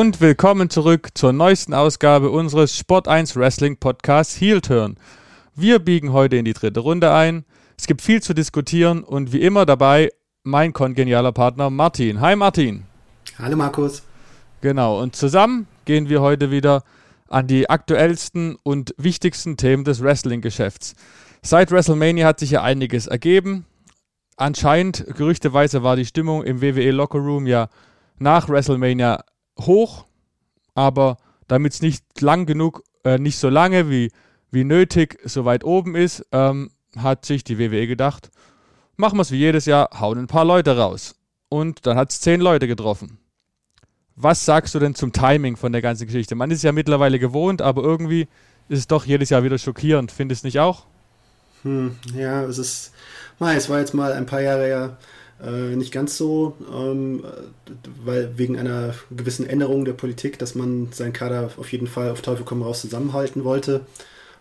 und willkommen zurück zur neuesten Ausgabe unseres Sport 1 Wrestling Podcasts Heel Turn. Wir biegen heute in die dritte Runde ein. Es gibt viel zu diskutieren und wie immer dabei mein kongenialer Partner Martin. Hi Martin. Hallo Markus. Genau, und zusammen gehen wir heute wieder an die aktuellsten und wichtigsten Themen des Wrestling-Geschäfts. Seit WrestleMania hat sich ja einiges ergeben. Anscheinend, gerüchteweise, war die Stimmung im WWE Locker Room ja nach WrestleMania hoch, aber damit es nicht lang genug, äh, nicht so lange wie, wie nötig so weit oben ist, ähm, hat sich die WWE gedacht, machen wir es wie jedes Jahr, hauen ein paar Leute raus. Und dann hat es zehn Leute getroffen. Was sagst du denn zum Timing von der ganzen Geschichte? Man ist ja mittlerweile gewohnt, aber irgendwie ist es doch jedes Jahr wieder schockierend. Findest du nicht auch? Hm, ja, es ist, es war jetzt mal ein paar Jahre ja äh, nicht ganz so, ähm, weil wegen einer gewissen Änderung der Politik, dass man seinen Kader auf jeden Fall auf Teufel komm raus zusammenhalten wollte.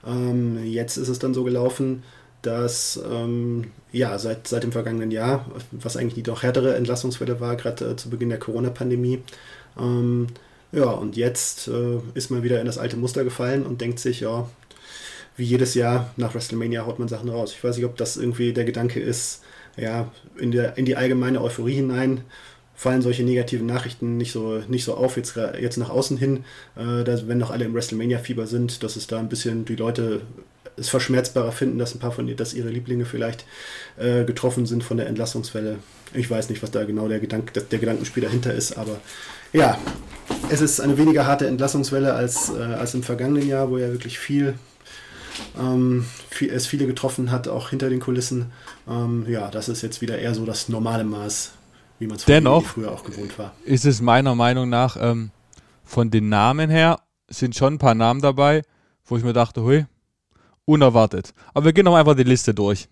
Ähm, jetzt ist es dann so gelaufen, dass ähm, ja seit, seit dem vergangenen Jahr, was eigentlich die doch härtere Entlassungswelle war, gerade äh, zu Beginn der Corona-Pandemie, ähm, ja, und jetzt äh, ist man wieder in das alte Muster gefallen und denkt sich, ja, wie jedes Jahr nach WrestleMania haut man Sachen raus. Ich weiß nicht, ob das irgendwie der Gedanke ist, ja, in, der, in die allgemeine Euphorie hinein fallen solche negativen Nachrichten nicht so, nicht so auf, jetzt, jetzt nach außen hin, äh, dass, wenn noch alle im WrestleMania-Fieber sind, dass es da ein bisschen die Leute es verschmerzbarer finden, dass ein paar von ihr, dass ihre Lieblinge vielleicht äh, getroffen sind von der Entlassungswelle. Ich weiß nicht, was da genau der, Gedank, der Gedankenspiel dahinter ist, aber ja, es ist eine weniger harte Entlassungswelle als, äh, als im vergangenen Jahr, wo ja wirklich viel ähm, viel, es viele getroffen hat, auch hinter den Kulissen. Ähm, ja, das ist jetzt wieder eher so das normale Maß, wie man es früher auch gewohnt war. Ist es meiner Meinung nach ähm, von den Namen her, sind schon ein paar Namen dabei, wo ich mir dachte, hui, unerwartet. Aber wir gehen noch einfach die Liste durch.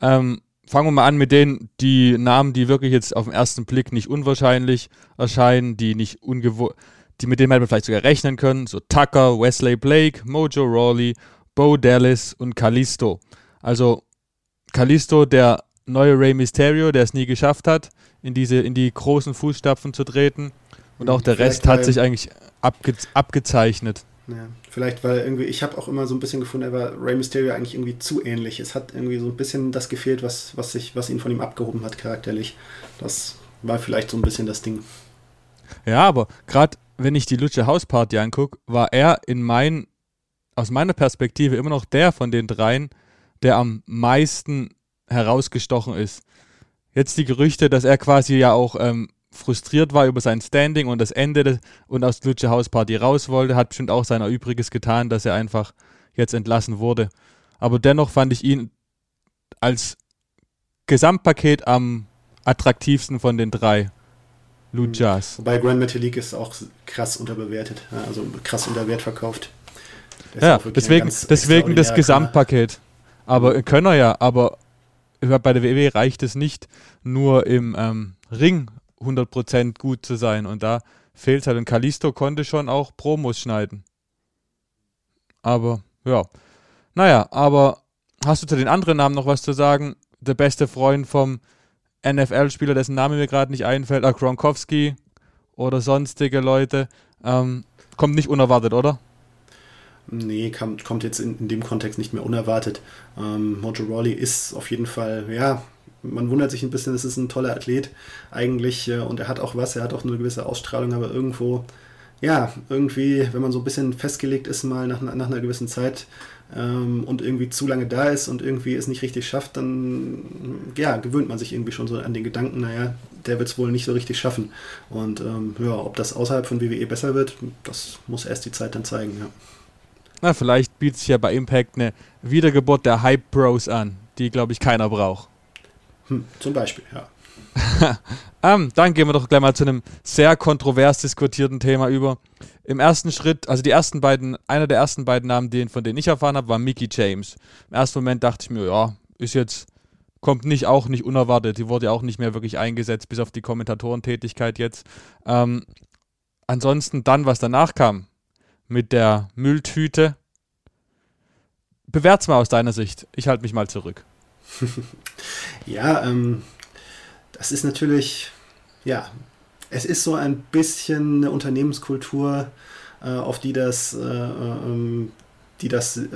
Ähm, fangen wir mal an mit den die Namen, die wirklich jetzt auf den ersten Blick nicht unwahrscheinlich erscheinen, die nicht ungewohnt, die mit denen hätte man vielleicht sogar rechnen können. So Tucker, Wesley Blake, Mojo Rawley, Bo Dallas und Kalisto. Also Kalisto, der neue Rey Mysterio, der es nie geschafft hat, in diese in die großen Fußstapfen zu treten. Und auch der Rest hat sich eigentlich abge abgezeichnet. Ja, vielleicht, weil irgendwie, ich habe auch immer so ein bisschen gefunden, er war Rey Mysterio eigentlich irgendwie zu ähnlich. Es hat irgendwie so ein bisschen das gefehlt, was, was, sich, was ihn von ihm abgehoben hat, charakterlich. Das war vielleicht so ein bisschen das Ding. Ja, aber gerade wenn ich die Lutsche House Party angucke, war er in meinen aus meiner Perspektive immer noch der von den dreien, der am meisten herausgestochen ist. Jetzt die Gerüchte, dass er quasi ja auch ähm, frustriert war über sein Standing und das Ende des, und aus Lutsche House Party raus wollte, hat bestimmt auch sein Übriges getan, dass er einfach jetzt entlassen wurde. Aber dennoch fand ich ihn als Gesamtpaket am attraktivsten von den drei Luchas. Wobei Grand Metalik ist auch krass unterbewertet, also krass unter Wert verkauft. Ja, deswegen, deswegen das Gesamtpaket. Aber können er ja, aber bei der WWE reicht es nicht, nur im ähm, Ring 100% gut zu sein. Und da fehlt halt. Und Kalisto konnte schon auch Promos schneiden. Aber, ja. Naja, aber hast du zu den anderen Namen noch was zu sagen? Der beste Freund vom NFL-Spieler, dessen Name mir gerade nicht einfällt, äh, Gronkowski oder sonstige Leute. Ähm, kommt nicht unerwartet, oder? Nee, kam, kommt jetzt in, in, dem Kontext nicht mehr unerwartet. Ähm, Mojo Rawley ist auf jeden Fall, ja, man wundert sich ein bisschen, es ist ein toller Athlet eigentlich äh, und er hat auch was, er hat auch eine gewisse Ausstrahlung, aber irgendwo, ja, irgendwie, wenn man so ein bisschen festgelegt ist, mal nach, nach einer gewissen Zeit ähm, und irgendwie zu lange da ist und irgendwie es nicht richtig schafft, dann, ja, gewöhnt man sich irgendwie schon so an den Gedanken, naja, der wird es wohl nicht so richtig schaffen. Und ähm, ja, ob das außerhalb von WWE besser wird, das muss erst die Zeit dann zeigen, ja. Na, vielleicht bietet sich ja bei Impact eine Wiedergeburt der Hype Bros an, die, glaube ich, keiner braucht. Hm, zum Beispiel, ja. ähm, dann gehen wir doch gleich mal zu einem sehr kontrovers diskutierten Thema über. Im ersten Schritt, also die ersten beiden, einer der ersten beiden Namen, den, von denen ich erfahren habe, war Mickey James. Im ersten Moment dachte ich mir, ja, ist jetzt, kommt nicht auch nicht unerwartet. Die wurde ja auch nicht mehr wirklich eingesetzt, bis auf die Kommentatorentätigkeit jetzt. Ähm, ansonsten dann, was danach kam, mit der Mülltüte. Bewert's mal aus deiner Sicht. Ich halte mich mal zurück. ja, ähm, das ist natürlich, ja, es ist so ein bisschen eine Unternehmenskultur, äh, auf die das, äh, ähm, die das, äh,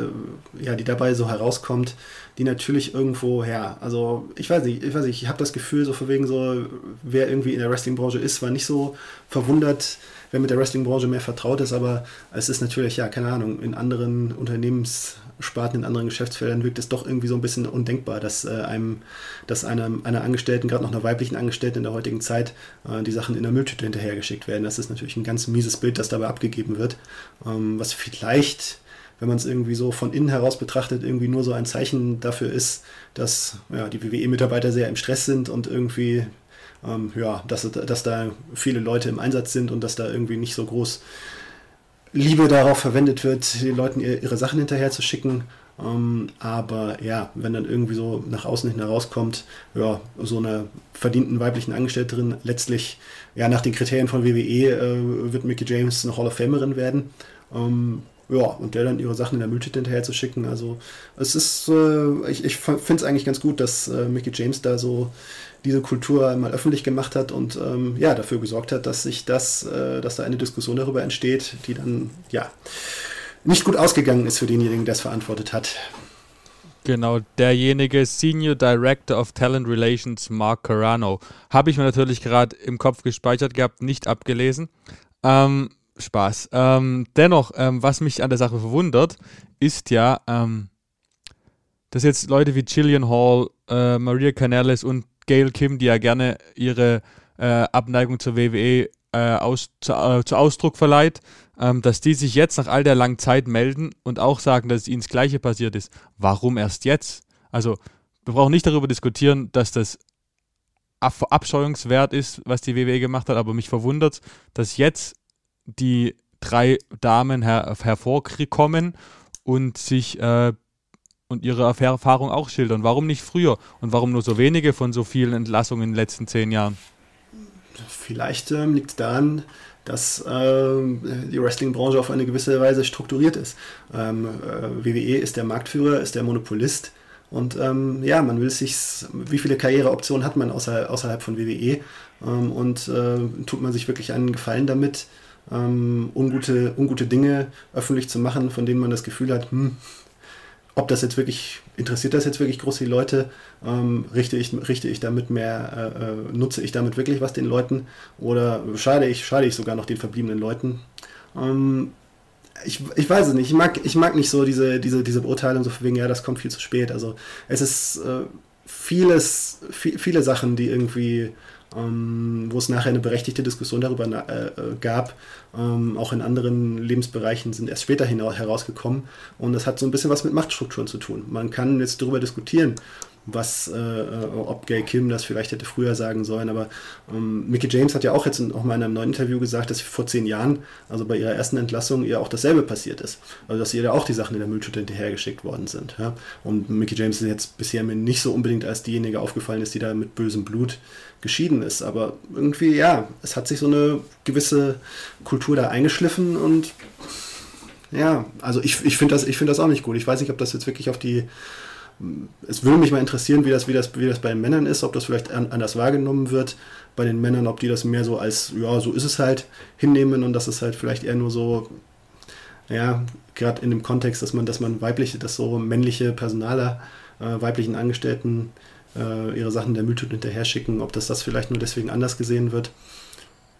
ja, die dabei so herauskommt, die natürlich irgendwo, ja, also ich weiß nicht, ich weiß nicht, ich habe das Gefühl, so von wegen so, wer irgendwie in der Wrestling-Branche ist, war nicht so verwundert, wer mit der Wrestling-Branche mehr vertraut ist, aber es ist natürlich, ja, keine Ahnung, in anderen Unternehmenssparten, in anderen Geschäftsfeldern wirkt es doch irgendwie so ein bisschen undenkbar, dass äh, einem, dass einem, einer Angestellten, gerade noch einer weiblichen Angestellten in der heutigen Zeit, äh, die Sachen in der Mülltüte hinterhergeschickt werden. Das ist natürlich ein ganz mieses Bild, das dabei abgegeben wird, ähm, was vielleicht wenn man es irgendwie so von innen heraus betrachtet, irgendwie nur so ein Zeichen dafür ist, dass ja, die WWE-Mitarbeiter sehr im Stress sind und irgendwie ähm, ja, dass, dass da viele Leute im Einsatz sind und dass da irgendwie nicht so groß Liebe darauf verwendet wird, den Leuten ihre Sachen hinterher zu schicken. Ähm, aber ja, wenn dann irgendwie so nach außen hin herauskommt, ja, so eine verdienten weiblichen Angestellterin letztlich, ja, nach den Kriterien von WWE äh, wird Mickey James eine Hall of Famerin werden. Ähm, ja, und der dann ihre Sachen in der Mülltüte hinterher zu schicken. Also es ist, äh, ich, ich finde es eigentlich ganz gut, dass äh, Mickey James da so diese Kultur mal öffentlich gemacht hat und ähm, ja, dafür gesorgt hat, dass sich das, äh, dass da eine Diskussion darüber entsteht, die dann ja nicht gut ausgegangen ist für denjenigen, der es verantwortet hat. Genau, derjenige Senior Director of Talent Relations, Mark Carano. Habe ich mir natürlich gerade im Kopf gespeichert gehabt, nicht abgelesen. Ähm, Spaß. Ähm, dennoch, ähm, was mich an der Sache verwundert, ist ja, ähm, dass jetzt Leute wie Gillian Hall, äh, Maria Canales und Gail Kim, die ja gerne ihre äh, Abneigung zur WWE äh, aus, zu, äh, zu, Ausdruck verleiht, ähm, dass die sich jetzt nach all der langen Zeit melden und auch sagen, dass ihnen das Gleiche passiert ist. Warum erst jetzt? Also, wir brauchen nicht darüber diskutieren, dass das abscheuungswert ist, was die WWE gemacht hat, aber mich verwundert, dass jetzt die drei Damen her hervorkommen und sich äh, und ihre Erfahrung auch schildern. Warum nicht früher? Und warum nur so wenige von so vielen Entlassungen in den letzten zehn Jahren? Vielleicht ähm, liegt es daran, dass ähm, die Wrestling-Branche auf eine gewisse Weise strukturiert ist. Ähm, äh, WWE ist der Marktführer, ist der Monopolist. Und ähm, ja, man will sich, wie viele Karriereoptionen hat man außer, außerhalb von WWE? Ähm, und äh, tut man sich wirklich einen Gefallen damit, ähm, ungute, ungute Dinge öffentlich zu machen, von denen man das Gefühl hat, hm, ob das jetzt wirklich, interessiert das jetzt wirklich groß die Leute? Ähm, richte, ich, richte ich damit mehr, äh, äh, nutze ich damit wirklich was den Leuten oder schade ich, schade ich sogar noch den verbliebenen Leuten? Ähm, ich, ich weiß es nicht. Ich mag, ich mag nicht so diese, diese, diese Beurteilung, so von wegen, ja, das kommt viel zu spät. Also es ist äh, vieles, viel, viele Sachen, die irgendwie ähm, wo es nachher eine berechtigte Diskussion darüber äh, äh, gab. Ähm, auch in anderen Lebensbereichen sind erst später herausgekommen. Und das hat so ein bisschen was mit Machtstrukturen zu tun. Man kann jetzt darüber diskutieren, was, äh, äh, ob Gay Kim das vielleicht hätte früher sagen sollen. Aber ähm, Mickey James hat ja auch jetzt in, auch mal in einem neuen Interview gesagt, dass vor zehn Jahren, also bei ihrer ersten Entlassung, ihr auch dasselbe passiert ist. Also dass ihr da auch die Sachen in der Mülltüte hinterhergeschickt worden sind. Ja? Und Mickey James ist jetzt bisher mir nicht so unbedingt als diejenige aufgefallen ist, die da mit bösem Blut geschieden ist. Aber irgendwie, ja, es hat sich so eine gewisse Kultur da eingeschliffen und ja, also ich, ich finde das, find das auch nicht gut. Ich weiß nicht, ob das jetzt wirklich auf die es würde mich mal interessieren, wie das, wie das, wie das bei den Männern ist, ob das vielleicht anders wahrgenommen wird bei den Männern, ob die das mehr so als, ja, so ist es halt, hinnehmen und dass es halt vielleicht eher nur so, ja, gerade in dem Kontext, dass man, dass man weibliche, dass so männliche Personaler, äh, weiblichen Angestellten äh, ihre Sachen der Mülltüte hinterher schicken, ob das das vielleicht nur deswegen anders gesehen wird.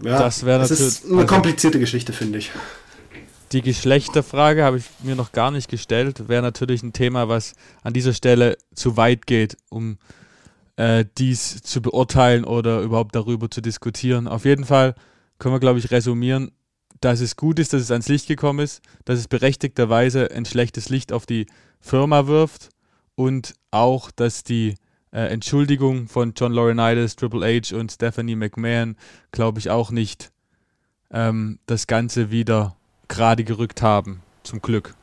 Ja, das, das ist eine also komplizierte Geschichte, finde ich. Die Geschlechterfrage habe ich mir noch gar nicht gestellt. Wäre natürlich ein Thema, was an dieser Stelle zu weit geht, um äh, dies zu beurteilen oder überhaupt darüber zu diskutieren. Auf jeden Fall können wir, glaube ich, resümieren, dass es gut ist, dass es ans Licht gekommen ist, dass es berechtigterweise ein schlechtes Licht auf die Firma wirft und auch, dass die äh, Entschuldigung von John Laurinaitis, Triple H und Stephanie McMahon, glaube ich, auch nicht ähm, das Ganze wieder gerade gerückt haben, zum Glück.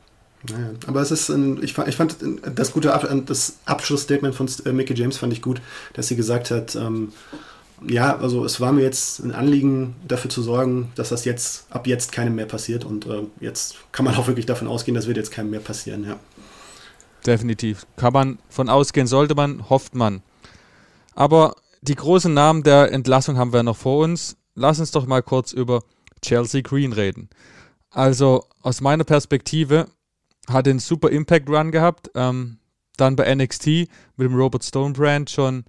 Naja, aber es ist, ein, ich, fand, ich fand das gute Ab das Abschlussstatement von äh, Mickey James fand ich gut, dass sie gesagt hat, ähm, ja, also es war mir jetzt ein Anliegen, dafür zu sorgen, dass das jetzt ab jetzt keinem mehr passiert und äh, jetzt kann man auch wirklich davon ausgehen, das wird jetzt keinem mehr passieren, ja. Definitiv. Kann man von ausgehen, sollte man, hofft man. Aber die großen Namen der Entlassung haben wir noch vor uns. lass uns doch mal kurz über Chelsea Green reden. Also aus meiner Perspektive hat er einen super Impact Run gehabt. Ähm, dann bei NXT mit dem Robert Stone Brand schon,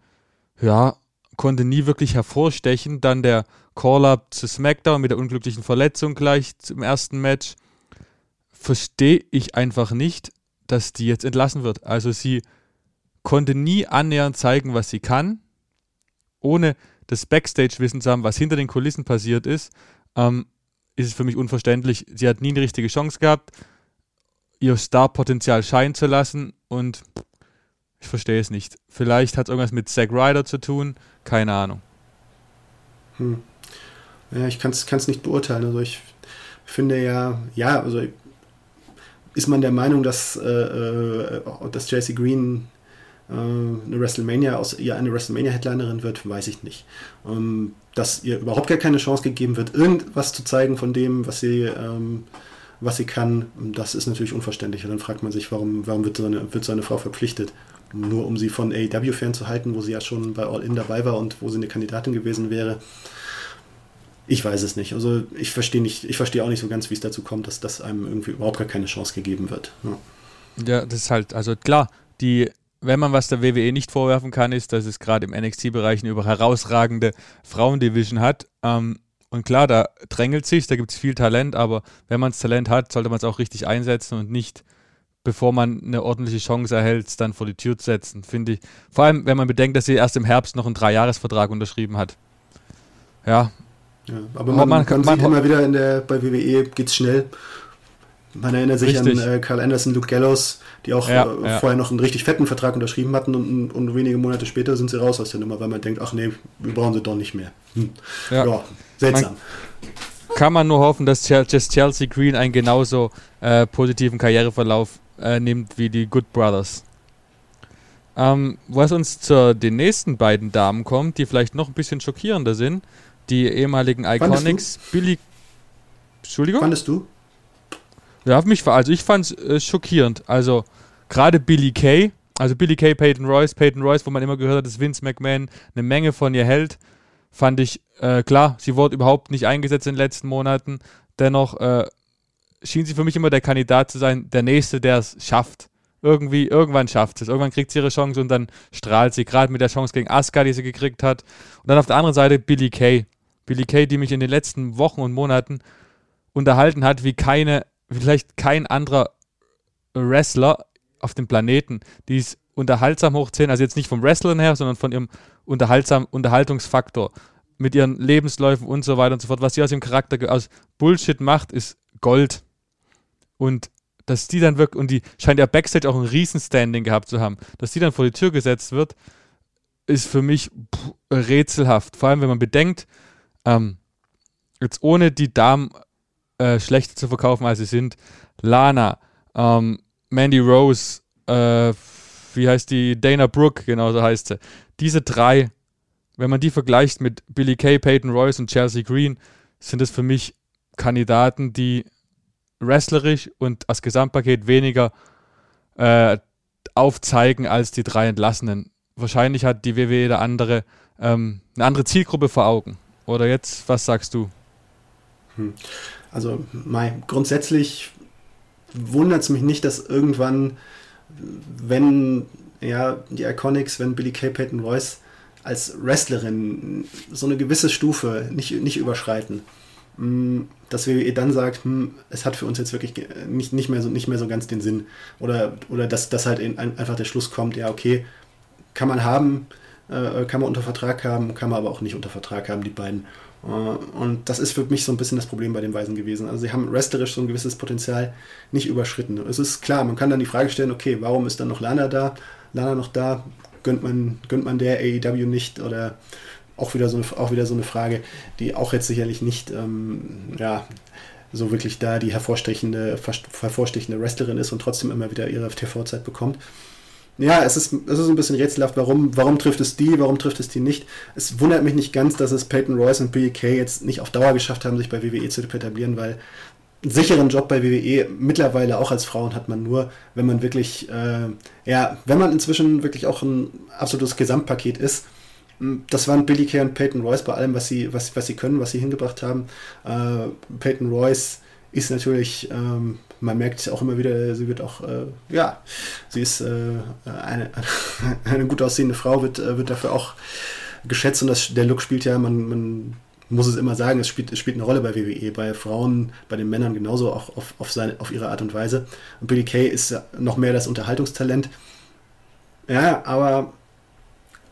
ja, konnte nie wirklich hervorstechen. Dann der Call-Up zu SmackDown mit der unglücklichen Verletzung gleich zum ersten Match. Verstehe ich einfach nicht, dass die jetzt entlassen wird. Also sie konnte nie annähernd zeigen, was sie kann, ohne das Backstage-Wissen zu haben, was hinter den Kulissen passiert ist. Ähm, ist es für mich unverständlich. Sie hat nie eine richtige Chance gehabt, ihr Star-Potenzial scheinen zu lassen und ich verstehe es nicht. Vielleicht hat es irgendwas mit Zack Ryder zu tun, keine Ahnung. Hm. Ja, ich kann es nicht beurteilen. Also ich finde ja, ja, also ist man der Meinung, dass, äh, äh dass JC Green äh, eine WrestleMania aus ihr eine WrestleMania-Headlinerin wird, weiß ich nicht. Ähm, dass ihr überhaupt gar keine Chance gegeben wird, irgendwas zu zeigen von dem, was sie, ähm, was sie kann, das ist natürlich unverständlich. Und dann fragt man sich, warum, warum wird, so eine, wird so eine Frau verpflichtet? Nur um sie von AEW fernzuhalten, wo sie ja schon bei All In dabei war und wo sie eine Kandidatin gewesen wäre. Ich weiß es nicht. Also ich verstehe nicht, ich verstehe auch nicht so ganz, wie es dazu kommt, dass das einem irgendwie überhaupt gar keine Chance gegeben wird. Ja, ja das ist halt, also klar, die wenn man was der WWE nicht vorwerfen kann, ist, dass es gerade im NXT-Bereich eine über herausragende Frauendivision hat. Ähm, und klar, da drängelt sich, da gibt es viel Talent, aber wenn man das Talent hat, sollte man es auch richtig einsetzen und nicht, bevor man eine ordentliche Chance erhält, dann vor die Tür zu setzen, finde ich. Vor allem, wenn man bedenkt, dass sie erst im Herbst noch einen Dreijahresvertrag unterschrieben hat. Ja. Ja aber man, man, man, man sieht immer wieder in der, bei WWE geht es schnell. Man erinnert sich Richtig. an äh, Carl Anderson, Luke Gallows, die auch ja, äh, ja. vorher noch einen richtig fetten Vertrag unterschrieben hatten und, und, wenige Monate später sind sie raus aus der Nummer, weil man denkt, ach nee, wir brauchen sie doch nicht mehr. Hm. Ja. ja. seltsam. Kann man nur hoffen, dass Chelsea Green einen genauso äh, positiven Karriereverlauf äh, nimmt wie die Good Brothers. Ähm, was uns zu den nächsten beiden Damen kommt, die vielleicht noch ein bisschen schockierender sind, die ehemaligen Iconics, Billy. Entschuldigung? Fandest du? Ja, mich, also ich fand es äh, schockierend. Also gerade Billy Kay, also Billy Kay, Peyton Royce, Peyton Royce, wo man immer gehört hat, dass Vince McMahon eine Menge von ihr hält, fand ich äh, klar, sie wurde überhaupt nicht eingesetzt in den letzten Monaten. Dennoch äh, schien sie für mich immer der Kandidat zu sein, der Nächste, der es schafft. Irgendwie, irgendwann schafft es. Irgendwann kriegt sie ihre Chance und dann strahlt sie, gerade mit der Chance gegen Asuka, die sie gekriegt hat. Und dann auf der anderen Seite Billy Kay. Billy Kay, die mich in den letzten Wochen und Monaten unterhalten hat, wie keine vielleicht kein anderer Wrestler auf dem Planeten, die es unterhaltsam hochzählen, also jetzt nicht vom Wrestlern her, sondern von ihrem unterhaltsam Unterhaltungsfaktor mit ihren Lebensläufen und so weiter und so fort. Was sie aus ihrem Charakter aus Bullshit macht, ist Gold. Und dass die dann wirklich, und die scheint ja Backstage auch ein Riesenstanding gehabt zu haben, dass die dann vor die Tür gesetzt wird, ist für mich pff, rätselhaft. Vor allem, wenn man bedenkt, ähm, jetzt ohne die Damen äh, schlechter zu verkaufen, als sie sind. Lana, ähm, Mandy Rose, äh, wie heißt die? Dana Brooke, genau so heißt sie. Diese drei, wenn man die vergleicht mit Billy Kay, Peyton Royce und Chelsea Green, sind es für mich Kandidaten, die wrestlerisch und als Gesamtpaket weniger äh, aufzeigen als die drei Entlassenen. Wahrscheinlich hat die WWE da andere, ähm, eine andere Zielgruppe vor Augen. Oder jetzt, was sagst du? Hm. Also mein, grundsätzlich wundert es mich nicht, dass irgendwann, wenn ja, die Iconics, wenn Billy Kay, Peyton Royce als Wrestlerin so eine gewisse Stufe nicht, nicht überschreiten, hm, dass ihr dann sagt, hm, es hat für uns jetzt wirklich nicht, nicht, mehr, so, nicht mehr so ganz den Sinn. Oder, oder dass, dass halt einfach der Schluss kommt, ja, okay, kann man haben, äh, kann man unter Vertrag haben, kann man aber auch nicht unter Vertrag haben, die beiden. Äh, und das ist für mich so ein bisschen das Problem bei den Weisen gewesen. Also sie haben wrestlerisch so ein gewisses Potenzial nicht überschritten. Es ist klar, man kann dann die Frage stellen, okay, warum ist dann noch Lana da? Lana noch da? Gönnt man, gönnt man der AEW nicht? Oder auch wieder so eine, auch wieder so eine Frage, die auch jetzt sicherlich nicht, ähm, ja, so wirklich da die hervorstechende, hervorstechende Wrestlerin ist und trotzdem immer wieder ihre TV-Zeit bekommt ja, es ist, es ist ein bisschen rätselhaft, warum, warum trifft es die, warum trifft es die nicht. Es wundert mich nicht ganz, dass es Peyton Royce und Billy Kay jetzt nicht auf Dauer geschafft haben, sich bei WWE zu etablieren, weil einen sicheren Job bei WWE mittlerweile auch als Frauen hat man nur, wenn man wirklich, äh, ja, wenn man inzwischen wirklich auch ein absolutes Gesamtpaket ist das waren Billy Kay und Peyton Royce bei allem, was sie, was, was sie können, was sie hingebracht haben. Äh, Peyton Royce ist natürlich, ähm, man merkt auch immer wieder, sie wird auch, äh, ja, sie ist äh, eine, eine gut aussehende Frau, wird, äh, wird dafür auch geschätzt und das, der Look spielt ja, man, man muss es immer sagen, es spielt, es spielt eine Rolle bei WWE, bei Frauen, bei den Männern genauso, auch auf, auf, seine, auf ihre Art und Weise. Und Billy Kay ist noch mehr das Unterhaltungstalent. Ja, aber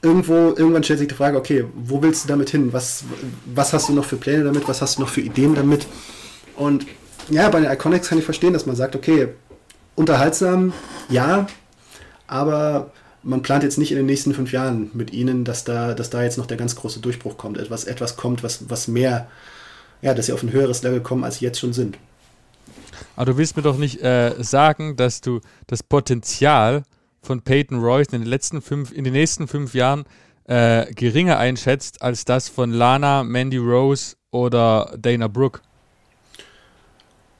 irgendwo, irgendwann stellt sich die Frage, okay, wo willst du damit hin? Was, was hast du noch für Pläne damit? Was hast du noch für Ideen damit? Und ja, bei den Iconics kann ich verstehen, dass man sagt, okay, unterhaltsam, ja, aber man plant jetzt nicht in den nächsten fünf Jahren mit ihnen, dass da, dass da jetzt noch der ganz große Durchbruch kommt, etwas, etwas kommt, was, was mehr, ja, dass sie auf ein höheres Level kommen, als sie jetzt schon sind. Aber du willst mir doch nicht äh, sagen, dass du das Potenzial von Peyton Royce in den letzten fünf, in den nächsten fünf Jahren äh, geringer einschätzt als das von Lana, Mandy Rose oder Dana Brooke.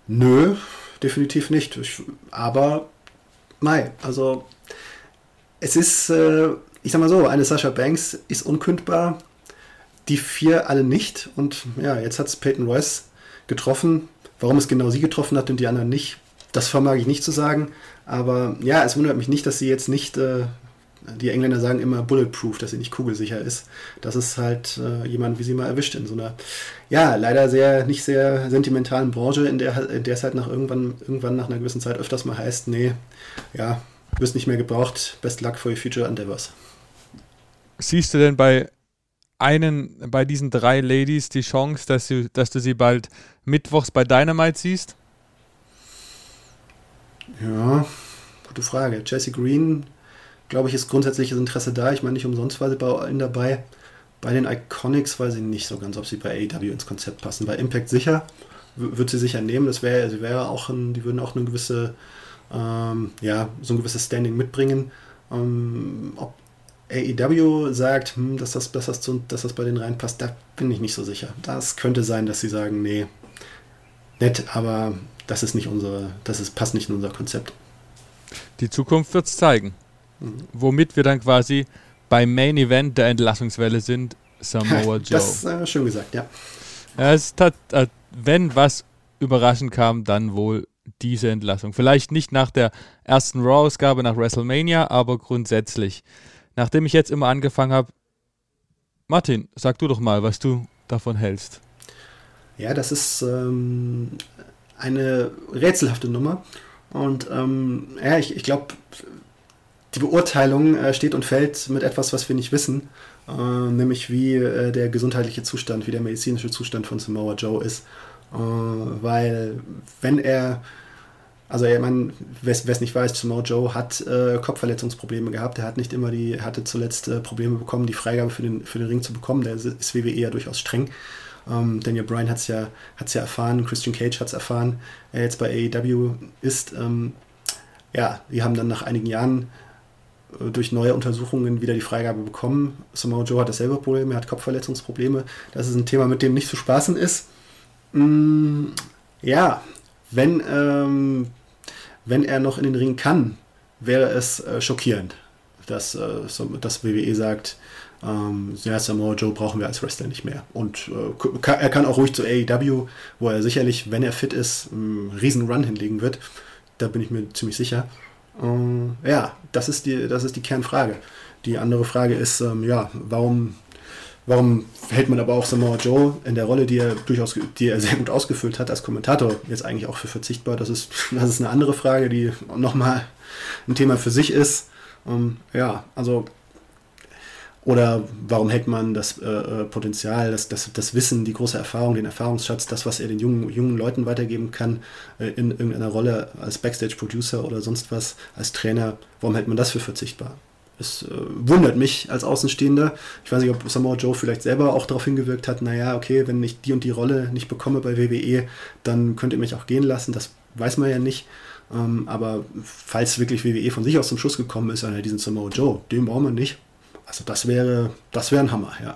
Nö, definitiv nicht. Ich, aber, mei, also es ist, äh, ich sag mal so, eine Sascha Banks ist unkündbar, die vier alle nicht. Und ja, jetzt hat es Peyton Royce getroffen. Warum es genau sie getroffen hat und die anderen nicht, das vermag ich nicht zu sagen. Aber ja, es wundert mich nicht, dass sie jetzt nicht, äh, die Engländer sagen immer bulletproof, dass sie nicht kugelsicher ist. Das ist halt äh, jemand, wie sie mal erwischt in so einer, ja, leider sehr, nicht sehr sentimentalen Branche, in der, in der es halt nach irgendwann, irgendwann nach einer gewissen Zeit öfters mal heißt, nee, ja, du wirst nicht mehr gebraucht, best luck for your future endeavors. Siehst du denn bei einen, bei diesen drei Ladies die Chance, dass du, dass du sie bald mittwochs bei Dynamite siehst? Ja, gute Frage. Jesse Green, glaube ich, ist grundsätzliches Interesse da. Ich meine, nicht umsonst war sie bei allen dabei. Bei den Iconics weiß ich nicht so ganz, ob sie bei AEW ins Konzept passen. Bei Impact sicher, wird sie sicher nehmen. Das wäre, sie wäre auch ein, die würden auch eine gewisse, ähm, ja, so ein gewisses Standing mitbringen. Ähm, ob AEW sagt, hm, dass, das, dass, das zu, dass das bei denen reinpasst, da bin ich nicht so sicher. Das könnte sein, dass sie sagen, nee, nett, aber das ist nicht unsere, das ist, passt nicht in unser Konzept. Die Zukunft wird es zeigen. Mhm. Womit wir dann quasi beim Main Event der Entlassungswelle sind, Samoa Joe. Das äh, schön gesagt, ja. Es hat, äh, wenn was überraschend kam, dann wohl diese Entlassung. Vielleicht nicht nach der ersten Raw-Ausgabe nach WrestleMania, aber grundsätzlich. Nachdem ich jetzt immer angefangen habe, Martin, sag du doch mal, was du davon hältst. Ja, das ist ähm, eine rätselhafte Nummer. Und ähm, ja, ich, ich glaube, die Beurteilung äh, steht und fällt mit etwas, was wir nicht wissen, äh, nämlich wie äh, der gesundheitliche Zustand, wie der medizinische Zustand von Samoa Joe ist. Äh, weil wenn er, also ich meine, wer es nicht weiß, Samoa Joe hat äh, Kopfverletzungsprobleme gehabt. Er hat nicht immer die, hatte zuletzt äh, Probleme bekommen, die Freigabe für den, für den Ring zu bekommen. Der ist WWE ja durchaus streng. Ähm, Daniel Bryan hat es ja, hat's ja erfahren, Christian Cage hat es erfahren, er jetzt bei AEW ist. Ähm, ja, die haben dann nach einigen Jahren durch neue Untersuchungen wieder die Freigabe bekommen. Samoa Joe hat dasselbe Problem, er hat Kopfverletzungsprobleme. Das ist ein Thema, mit dem nicht zu spaßen ist. Mm, ja, wenn, ähm, wenn er noch in den Ring kann, wäre es äh, schockierend, dass, äh, dass WWE sagt, ähm, ja, Samoa Joe brauchen wir als Wrestler nicht mehr. Und äh, er kann auch ruhig zu AEW, wo er sicherlich, wenn er fit ist, einen riesen Run hinlegen wird. Da bin ich mir ziemlich sicher. Äh, ja, das ist, die, das ist die Kernfrage. Die andere Frage ist, ähm, ja, warum, warum hält man aber auch Samoa Joe in der Rolle, die er durchaus, die er sehr gut ausgefüllt hat als Kommentator, jetzt eigentlich auch für verzichtbar? Das ist, das ist eine andere Frage, die nochmal ein Thema für sich ist. Ähm, ja, also oder warum hält man das äh, äh, Potenzial, das, das, das Wissen, die große Erfahrung, den Erfahrungsschatz, das, was er den jungen, jungen Leuten weitergeben kann, äh, in irgendeiner Rolle als Backstage-Producer oder sonst was, als Trainer, warum hält man das für verzichtbar? Es äh, wundert mich als Außenstehender. Ich weiß nicht, ob Samoa Joe vielleicht selber auch darauf hingewirkt hat, naja, okay, wenn ich die und die Rolle nicht bekomme bei WWE, dann könnt ihr mich auch gehen lassen. Das weiß man ja nicht. Ähm, aber falls wirklich WWE von sich aus zum Schluss gekommen ist, an diesen Samoa Joe, den brauchen wir nicht also das wäre, das wäre ein Hammer, ja.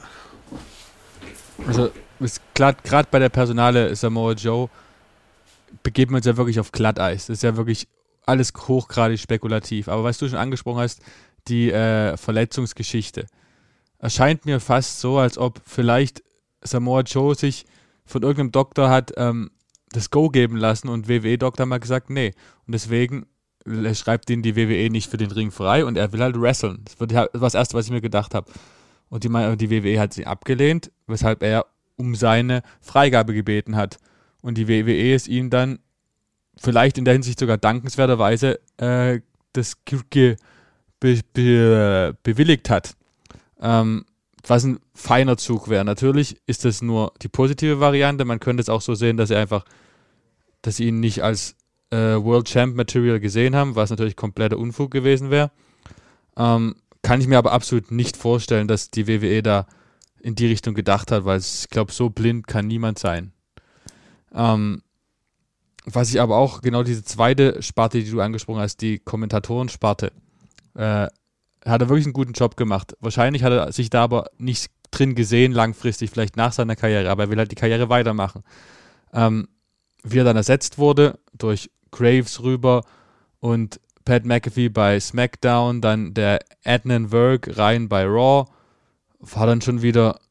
Also gerade bei der Personale Samoa Joe begeben wir uns ja wirklich auf Glatteis. Das ist ja wirklich alles hochgradig spekulativ. Aber was du schon angesprochen hast, die äh, Verletzungsgeschichte. erscheint mir fast so, als ob vielleicht Samoa Joe sich von irgendeinem Doktor hat ähm, das Go geben lassen und WWE-Doktor mal gesagt, nee. Und deswegen schreibt ihn die WWE nicht für den Ring frei und er will halt wresteln. Das war das Erste, was ich mir gedacht habe. Und die, die WWE hat sie abgelehnt, weshalb er um seine Freigabe gebeten hat. Und die WWE ist ihm dann vielleicht in der Hinsicht sogar dankenswerterweise äh, das be be bewilligt hat. Ähm, was ein feiner Zug wäre. Natürlich ist das nur die positive Variante. Man könnte es auch so sehen, dass sie einfach, dass sie ihn nicht als äh, World Champ Material gesehen haben, was natürlich kompletter Unfug gewesen wäre. Ähm, kann ich mir aber absolut nicht vorstellen, dass die WWE da in die Richtung gedacht hat, weil ich glaube, so blind kann niemand sein. Ähm, was ich aber auch, genau diese zweite Sparte, die du angesprochen hast, die Kommentatorensparte, äh, hat er wirklich einen guten Job gemacht. Wahrscheinlich hat er sich da aber nicht drin gesehen, langfristig, vielleicht nach seiner Karriere, aber er will halt die Karriere weitermachen. Ähm, wie er dann ersetzt wurde durch Graves rüber und Pat McAfee bei SmackDown, dann der Adnan Work rein bei Raw, war dann schon wieder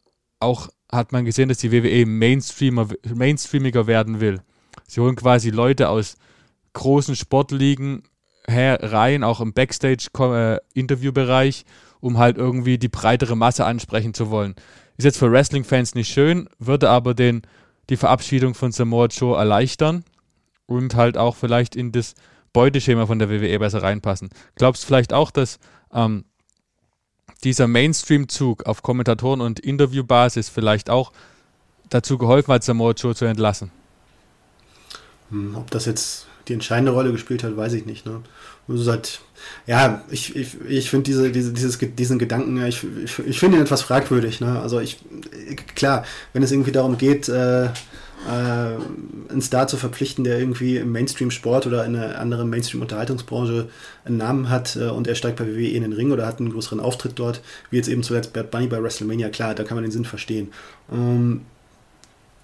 auch, hat man gesehen, dass die WWE Mainstreamer, mainstreamiger werden will. Sie holen quasi Leute aus großen Sportligen rein, auch im Backstage-Interviewbereich, um halt irgendwie die breitere Masse ansprechen zu wollen. Ist jetzt für Wrestling-Fans nicht schön, würde aber den, die Verabschiedung von Samoa Joe erleichtern und halt auch vielleicht in das Beuteschema von der WWE besser reinpassen. Glaubst du vielleicht auch, dass ähm, dieser Mainstream-Zug auf Kommentatoren- und Interviewbasis vielleicht auch dazu geholfen hat, Samoa Joe zu entlassen? Hm, ob das jetzt die entscheidende Rolle gespielt hat, weiß ich nicht. Ne? Halt, ja, ich, ich, ich finde diese, diese, diesen Gedanken, ich, ich, ich finde ihn etwas fragwürdig. Ne? Also ich, klar, wenn es irgendwie darum geht, äh, einen Star zu verpflichten, der irgendwie im Mainstream-Sport oder in einer anderen Mainstream-Unterhaltungsbranche einen Namen hat äh, und er steigt bei WWE in den Ring oder hat einen größeren Auftritt dort, wie jetzt eben zuletzt Bad Bunny bei WrestleMania, klar, da kann man den Sinn verstehen. Ähm,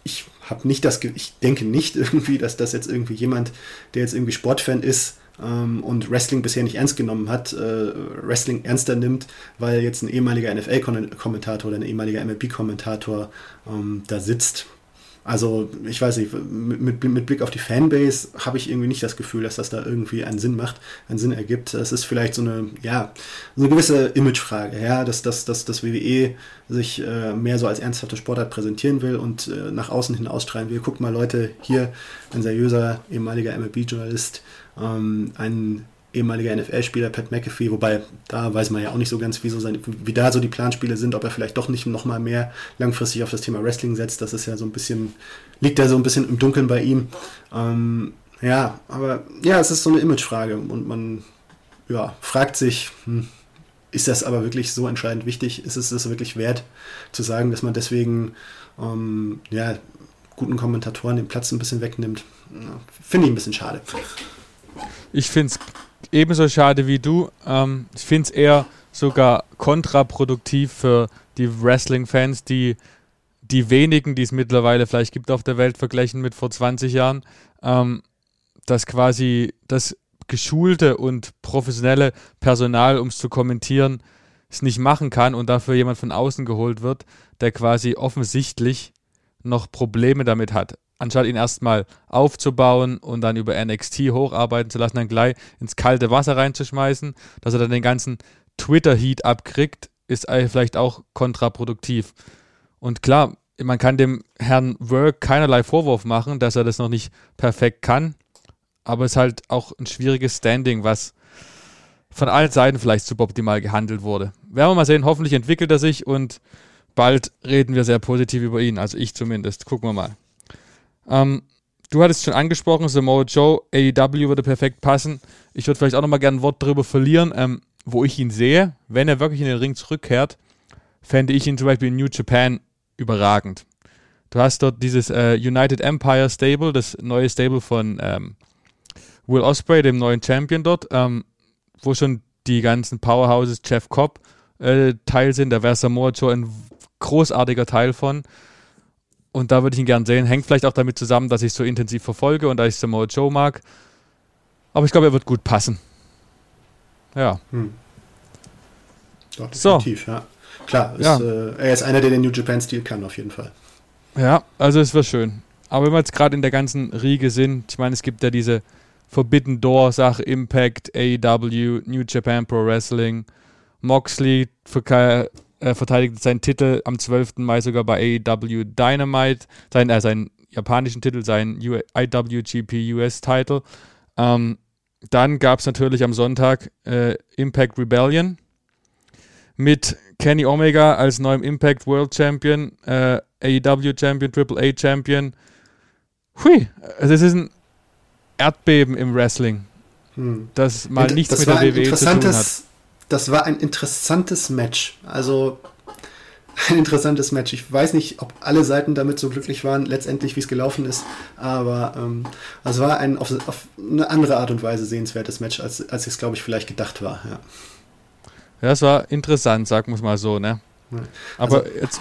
ich habe nicht das, ich denke nicht irgendwie, dass das jetzt irgendwie jemand, der jetzt irgendwie Sportfan ist ähm, und Wrestling bisher nicht ernst genommen hat, äh, Wrestling ernster nimmt, weil jetzt ein ehemaliger NFL-Kommentator oder ein ehemaliger MLB-Kommentator ähm, da sitzt. Also, ich weiß nicht, mit, mit Blick auf die Fanbase habe ich irgendwie nicht das Gefühl, dass das da irgendwie einen Sinn macht, einen Sinn ergibt. Es ist vielleicht so eine, ja, so eine gewisse Imagefrage, ja, dass, dass, dass das WWE sich äh, mehr so als ernsthafte Sportart präsentieren will und äh, nach außen hin ausstrahlen will. Guckt mal, Leute, hier ein seriöser ehemaliger MLB-Journalist, ähm, ein ehemaliger NFL-Spieler Pat McAfee, wobei da weiß man ja auch nicht so ganz, wie, so seine, wie da so die Planspiele sind, ob er vielleicht doch nicht nochmal mehr langfristig auf das Thema Wrestling setzt. Das ist ja so ein bisschen, liegt da so ein bisschen im Dunkeln bei ihm. Ähm, ja, aber ja, es ist so eine Imagefrage und man ja, fragt sich, hm, ist das aber wirklich so entscheidend wichtig? Ist es das wirklich wert zu sagen, dass man deswegen ähm, ja, guten Kommentatoren den Platz ein bisschen wegnimmt? Ja, Finde ich ein bisschen schade. Ich finde es ebenso schade wie du. Ähm, ich finde es eher sogar kontraproduktiv für die Wrestling-Fans, die die wenigen, die es mittlerweile vielleicht gibt auf der Welt, vergleichen mit vor 20 Jahren, ähm, dass quasi das geschulte und professionelle Personal, um es zu kommentieren, es nicht machen kann und dafür jemand von außen geholt wird, der quasi offensichtlich noch Probleme damit hat anstatt ihn erstmal aufzubauen und dann über NXT hocharbeiten zu lassen, dann gleich ins kalte Wasser reinzuschmeißen, dass er dann den ganzen Twitter-Heat abkriegt, ist vielleicht auch kontraproduktiv. Und klar, man kann dem Herrn Work keinerlei Vorwurf machen, dass er das noch nicht perfekt kann, aber es ist halt auch ein schwieriges Standing, was von allen Seiten vielleicht suboptimal gehandelt wurde. Werden wir mal sehen, hoffentlich entwickelt er sich und bald reden wir sehr positiv über ihn, also ich zumindest. Gucken wir mal. Ähm, du hattest schon angesprochen, Samoa Joe, AEW würde perfekt passen. Ich würde vielleicht auch nochmal gerne ein Wort darüber verlieren, ähm, wo ich ihn sehe. Wenn er wirklich in den Ring zurückkehrt, fände ich ihn zum Beispiel in New Japan überragend. Du hast dort dieses äh, United Empire Stable, das neue Stable von ähm, Will Osprey, dem neuen Champion dort, ähm, wo schon die ganzen Powerhouses Jeff Cobb äh, Teil sind. Da wäre Samoa Joe ein großartiger Teil von. Und da würde ich ihn gern sehen. Hängt vielleicht auch damit zusammen, dass ich so intensiv verfolge und da ich Samoa Joe mag. Aber ich glaube, er wird gut passen. Ja. Hm. Doch, definitiv, so. ja. klar, ist, ja. äh, er ist einer, der den New Japan-Stil kann, auf jeden Fall. Ja, also es war schön. Aber wenn wir jetzt gerade in der ganzen Riege sind, ich meine, es gibt ja diese Forbidden Door-Sache, Impact, AEW, New Japan Pro Wrestling. Moxley für, äh, verteidigt seinen Titel am 12. Mai sogar bei AEW Dynamite, sein, äh, seinen japanischen Titel, seinen IWGP US-Title. Ähm, dann gab es natürlich am Sonntag äh, Impact Rebellion mit Kenny Omega als neuem Impact World Champion, äh, AEW Champion, Triple A Champion. Hui, also es ist ein Erdbeben im Wrestling, hm. das mal nichts das mit der WWE zu tun hat. Das war ein interessantes Match. Also ein interessantes Match. Ich weiß nicht, ob alle Seiten damit so glücklich waren, letztendlich, wie es gelaufen ist. Aber ähm, es war ein auf, auf, eine andere Art und Weise sehenswertes Match, als, als es, glaube ich, vielleicht gedacht war. Ja. ja, es war interessant, sagen wir es mal so. Ne? Aber also, jetzt.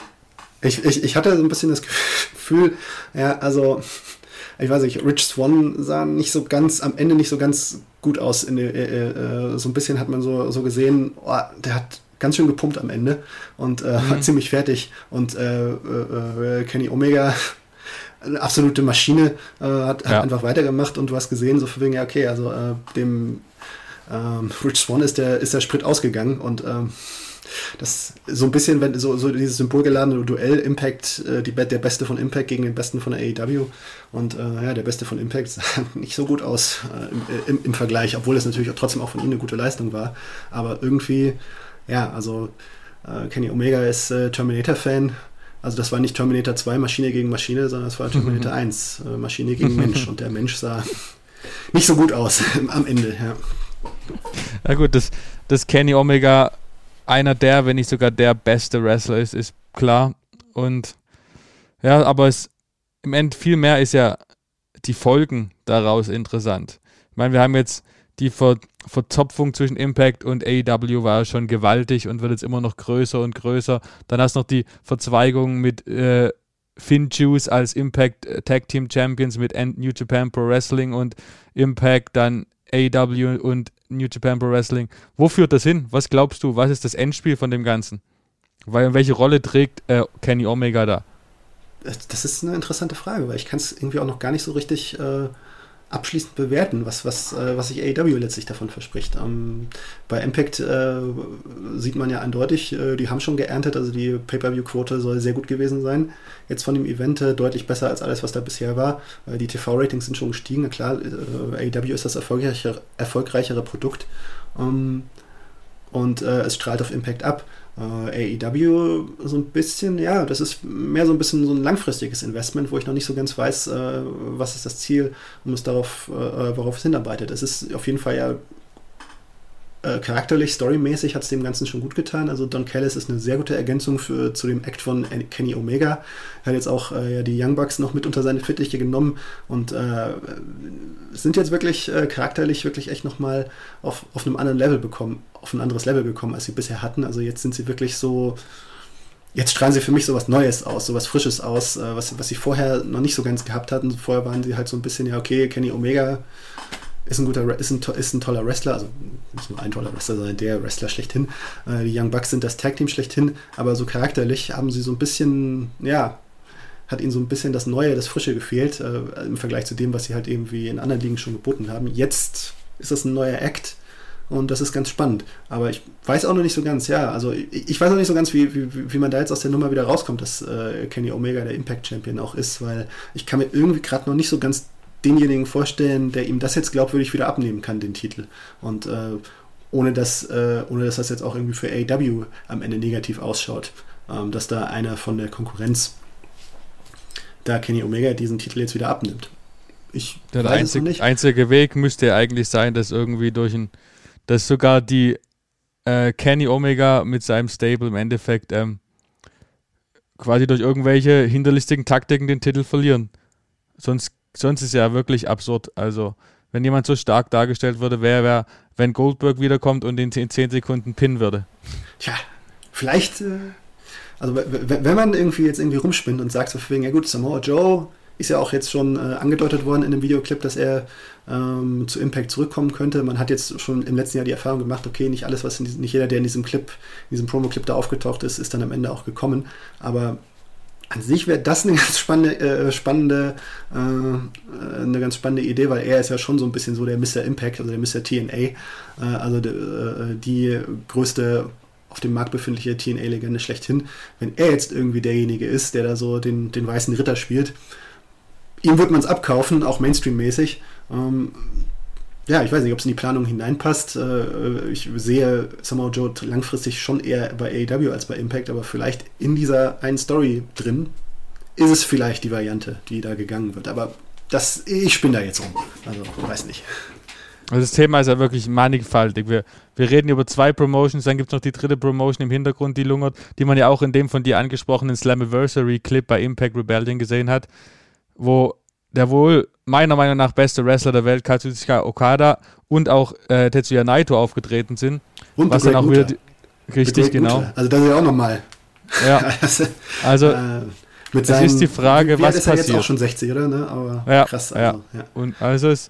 Ich, ich, ich hatte so ein bisschen das Gefühl, ja, also ich weiß nicht, Rich Swan sah nicht so ganz, am Ende nicht so ganz gut aus. In, äh, äh, so ein bisschen hat man so, so gesehen, oh, der hat ganz schön gepumpt am Ende und äh, mhm. war ziemlich fertig. Und äh, äh, Kenny Omega, eine absolute Maschine, äh, hat, hat einfach weitergemacht und du hast gesehen, so für wegen, ja, okay, also äh, dem ähm, Rich Swan ist der, ist der Sprit ausgegangen und ähm, das so ein bisschen, wenn so, so dieses symbolgeladene Duell, Impact, äh, die, der Beste von Impact gegen den Besten von der AEW. Und äh, ja, der Beste von Impact sah nicht so gut aus äh, im, im, im, Vergleich, obwohl es natürlich auch trotzdem auch von ihm eine gute Leistung war. Aber irgendwie ja, also äh, Kenny Omega ist äh, Terminator-Fan. Also das war nicht Terminator 2 Maschine gegen Maschine, sondern es war Terminator 1 äh, Maschine gegen Mensch. Und der Mensch sah nicht so gut aus am Ende, ja. Ja gut, dass, dass Kenny Omega einer der, wenn nicht sogar der beste Wrestler ist, ist klar. Und ja, aber es im End viel mehr ist ja die Folgen daraus interessant. Ich meine, wir haben jetzt die Ver Verzopfung zwischen Impact und AEW war schon gewaltig und wird jetzt immer noch größer und größer. Dann hast du noch die Verzweigung mit äh, Finn Juice als Impact äh, Tag Team Champions mit New Japan Pro Wrestling und Impact, dann AEW und New Japan Pro Wrestling. Wo führt das hin? Was glaubst du? Was ist das Endspiel von dem Ganzen? Weil, welche Rolle trägt äh, Kenny Omega da? Das ist eine interessante Frage, weil ich kann es irgendwie auch noch gar nicht so richtig äh, abschließend bewerten, was, was, äh, was sich AEW letztlich davon verspricht. Ähm, bei Impact äh, sieht man ja eindeutig, äh, die haben schon geerntet, also die Pay-Per-View-Quote soll sehr gut gewesen sein. Jetzt von dem Event äh, deutlich besser als alles, was da bisher war. die TV-Ratings sind schon gestiegen, klar, äh, AEW ist das erfolgreichere, erfolgreichere Produkt. Ähm, und äh, es strahlt auf Impact ab. Äh, AEW so ein bisschen, ja, das ist mehr so ein bisschen so ein langfristiges Investment, wo ich noch nicht so ganz weiß, äh, was ist das Ziel und es darauf, äh, worauf es hinarbeitet. Es ist auf jeden Fall ja äh, charakterlich, storymäßig hat es dem Ganzen schon gut getan. Also Don Callis ist eine sehr gute Ergänzung für, zu dem Act von Kenny Omega. Er hat jetzt auch äh, die Young Bucks noch mit unter seine Fittiche genommen und äh, sind jetzt wirklich äh, charakterlich wirklich echt nochmal auf, auf einem anderen Level bekommen, auf ein anderes Level gekommen, als sie bisher hatten. Also jetzt sind sie wirklich so, jetzt strahlen sie für mich so was Neues aus, so was Frisches aus, äh, was, was sie vorher noch nicht so ganz gehabt hatten. Vorher waren sie halt so ein bisschen, ja, okay, Kenny Omega ist ein guter, ist ein, ist ein toller Wrestler, also nicht nur ein toller Wrestler, sondern der Wrestler schlechthin. Äh, die Young Bucks sind das Tag Team schlechthin, aber so charakterlich haben sie so ein bisschen, ja, hat ihnen so ein bisschen das Neue, das Frische gefehlt äh, im Vergleich zu dem, was sie halt irgendwie in anderen Ligen schon geboten haben. Jetzt ist das ein neuer Act und das ist ganz spannend. Aber ich weiß auch noch nicht so ganz, ja, also ich, ich weiß auch nicht so ganz, wie, wie, wie man da jetzt aus der Nummer wieder rauskommt, dass äh, Kenny Omega der Impact Champion auch ist, weil ich kann mir irgendwie gerade noch nicht so ganz denjenigen vorstellen, der ihm das jetzt glaubwürdig wieder abnehmen kann, den Titel. Und äh, ohne, dass, äh, ohne dass das jetzt auch irgendwie für AW am Ende negativ ausschaut, ähm, dass da einer von der Konkurrenz, da Kenny Omega diesen Titel jetzt wieder abnimmt. Ich der einzig, nicht. einzige Weg müsste ja eigentlich sein, dass irgendwie durch ein, dass sogar die äh, Kenny Omega mit seinem Stable im Endeffekt ähm, quasi durch irgendwelche hinterlistigen Taktiken den Titel verlieren. Sonst sonst ist es ja wirklich absurd. Also, wenn jemand so stark dargestellt würde, wäre, wär, wenn Goldberg wiederkommt und ihn in 10 Sekunden pinnen würde. Tja, vielleicht, äh, also wenn man irgendwie jetzt irgendwie rumspinnt und sagt so wegen, ja gut, Samoa Joe ist ja auch jetzt schon äh, angedeutet worden in dem Videoclip, dass er ähm, zu Impact zurückkommen könnte. Man hat jetzt schon im letzten Jahr die Erfahrung gemacht, okay, nicht alles, was diesem, nicht jeder, der in diesem Clip, in diesem Promo-Clip da aufgetaucht ist, ist dann am Ende auch gekommen. Aber an sich wäre das eine ganz spannende, äh, spannende äh, eine ganz spannende Idee, weil er ist ja schon so ein bisschen so der Mr. Impact, also der Mr. TNA, äh, also de, äh, die größte auf dem Markt befindliche TNA-Legende schlechthin. Wenn er jetzt irgendwie derjenige ist, der da so den, den weißen Ritter spielt, ihm wird man es abkaufen, auch Mainstream-mäßig. Ähm, ja, ich weiß nicht, ob es in die Planung hineinpasst. Äh, ich sehe Samoa Joe langfristig schon eher bei AEW als bei Impact, aber vielleicht in dieser einen Story drin ist es vielleicht die Variante, die da gegangen wird. Aber das, ich spinne da jetzt rum. Also, weiß nicht. Also das Thema ist ja wirklich mannigfaltig. Wir, wir reden über zwei Promotions, dann gibt es noch die dritte Promotion im Hintergrund, die lungert, die man ja auch in dem von dir angesprochenen Slammiversary-Clip bei Impact Rebellion gesehen hat, wo der wohl meiner Meinung nach beste Wrestler der Welt, Katsushika Okada und auch äh, Tetsuya Naito aufgetreten sind. Und was dann auch wieder die, richtig genau. Mutter. Also das ist ja auch nochmal. Ja. also äh, mit seinen, es ist die Frage, was ist passiert. Er jetzt auch schon 60, oder? Ne? Aber ja, krass. Also, ja. ja. Und also es,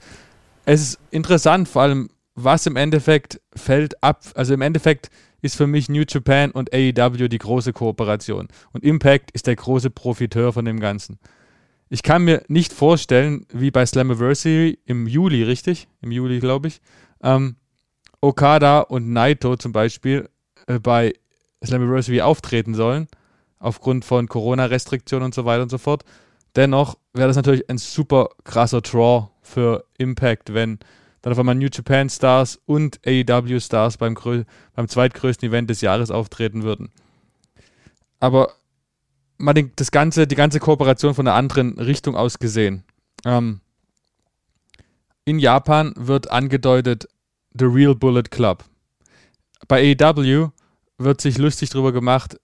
es ist interessant, vor allem was im Endeffekt fällt ab. Also im Endeffekt ist für mich New Japan und AEW die große Kooperation und Impact ist der große Profiteur von dem Ganzen. Ich kann mir nicht vorstellen, wie bei Slammiversary im Juli, richtig? Im Juli, glaube ich, ähm, Okada und Naito zum Beispiel äh, bei Slammiversary auftreten sollen, aufgrund von Corona-Restriktionen und so weiter und so fort. Dennoch wäre das natürlich ein super krasser Draw für Impact, wenn dann auf einmal New Japan Stars und AEW Stars beim, beim zweitgrößten Event des Jahres auftreten würden. Aber mal den, das ganze, die ganze Kooperation von einer anderen Richtung aus gesehen. Ähm, in Japan wird angedeutet The Real Bullet Club. Bei AEW wird sich lustig darüber gemacht,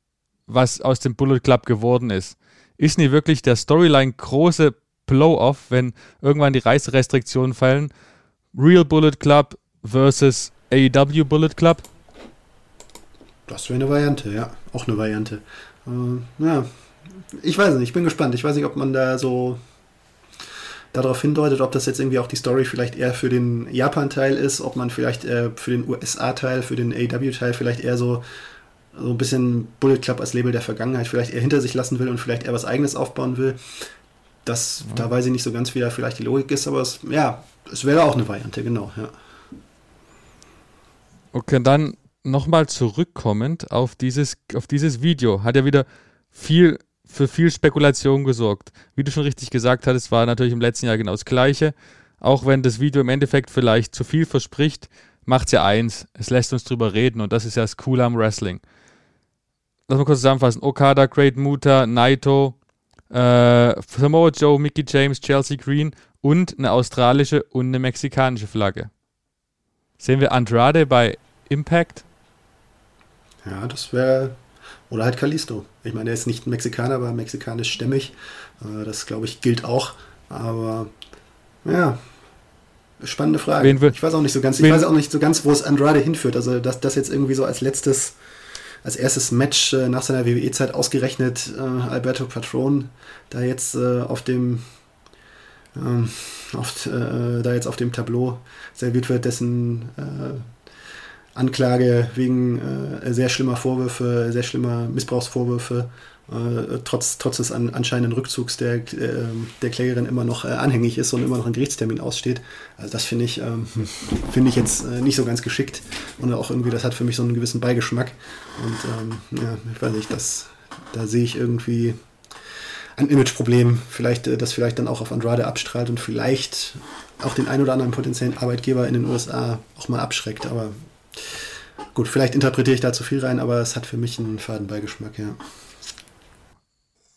was aus dem Bullet Club geworden ist. Ist nie wirklich der Storyline große Blow-off, wenn irgendwann die Reiserestriktionen fallen? Real Bullet Club versus AEW Bullet Club? Das wäre eine Variante, ja. Auch eine Variante. Äh, ja, ich weiß nicht, ich bin gespannt. Ich weiß nicht, ob man da so darauf hindeutet, ob das jetzt irgendwie auch die Story vielleicht eher für den Japan-Teil ist, ob man vielleicht äh, für den USA-Teil, für den AW-Teil vielleicht eher so, so ein bisschen Bullet Club als Label der Vergangenheit vielleicht eher hinter sich lassen will und vielleicht eher was eigenes aufbauen will. Das, ja. Da weiß ich nicht so ganz, wie da vielleicht die Logik ist, aber es, ja, es wäre auch eine Variante, genau, ja. Okay, dann nochmal zurückkommend auf dieses, auf dieses Video. Hat ja wieder viel für viel Spekulation gesorgt. Wie du schon richtig gesagt hattest, war natürlich im letzten Jahr genau das Gleiche. Auch wenn das Video im Endeffekt vielleicht zu viel verspricht, macht es ja eins. Es lässt uns drüber reden und das ist ja das Coole am Wrestling. Lass mal kurz zusammenfassen. Okada, Great Muta, Naito, äh, Samoa Joe, Mickey James, Chelsea Green und eine australische und eine mexikanische Flagge. Sehen wir Andrade bei Impact? Ja, das wäre oder halt Kalisto. Ich meine, er ist nicht Mexikaner, aber mexikanisch-stämmig. Äh, das, glaube ich, gilt auch. Aber ja, spannende Frage. ich weiß auch nicht so ganz, ich weiß auch nicht so ganz, wo es Andrade hinführt. Also, dass das jetzt irgendwie so als letztes, als erstes Match äh, nach seiner WWE-Zeit ausgerechnet äh, Alberto Patron da jetzt äh, auf dem ähm, auf, äh, da jetzt auf dem Tableau serviert wird, dessen äh, Anklage wegen äh, sehr schlimmer Vorwürfe, sehr schlimmer Missbrauchsvorwürfe, äh, trotz, trotz des an, anscheinenden Rückzugs der, äh, der Klägerin immer noch äh, anhängig ist und immer noch ein Gerichtstermin aussteht. Also das finde ich, ähm, finde ich jetzt äh, nicht so ganz geschickt und auch irgendwie, das hat für mich so einen gewissen Beigeschmack. Und ähm, ja, ich weiß nicht, das, da sehe ich irgendwie ein Imageproblem, vielleicht, äh, das vielleicht dann auch auf Andrade abstrahlt und vielleicht auch den ein oder anderen potenziellen Arbeitgeber in den USA auch mal abschreckt. Aber Gut, vielleicht interpretiere ich da zu viel rein, aber es hat für mich einen Fadenbeigeschmack, ja.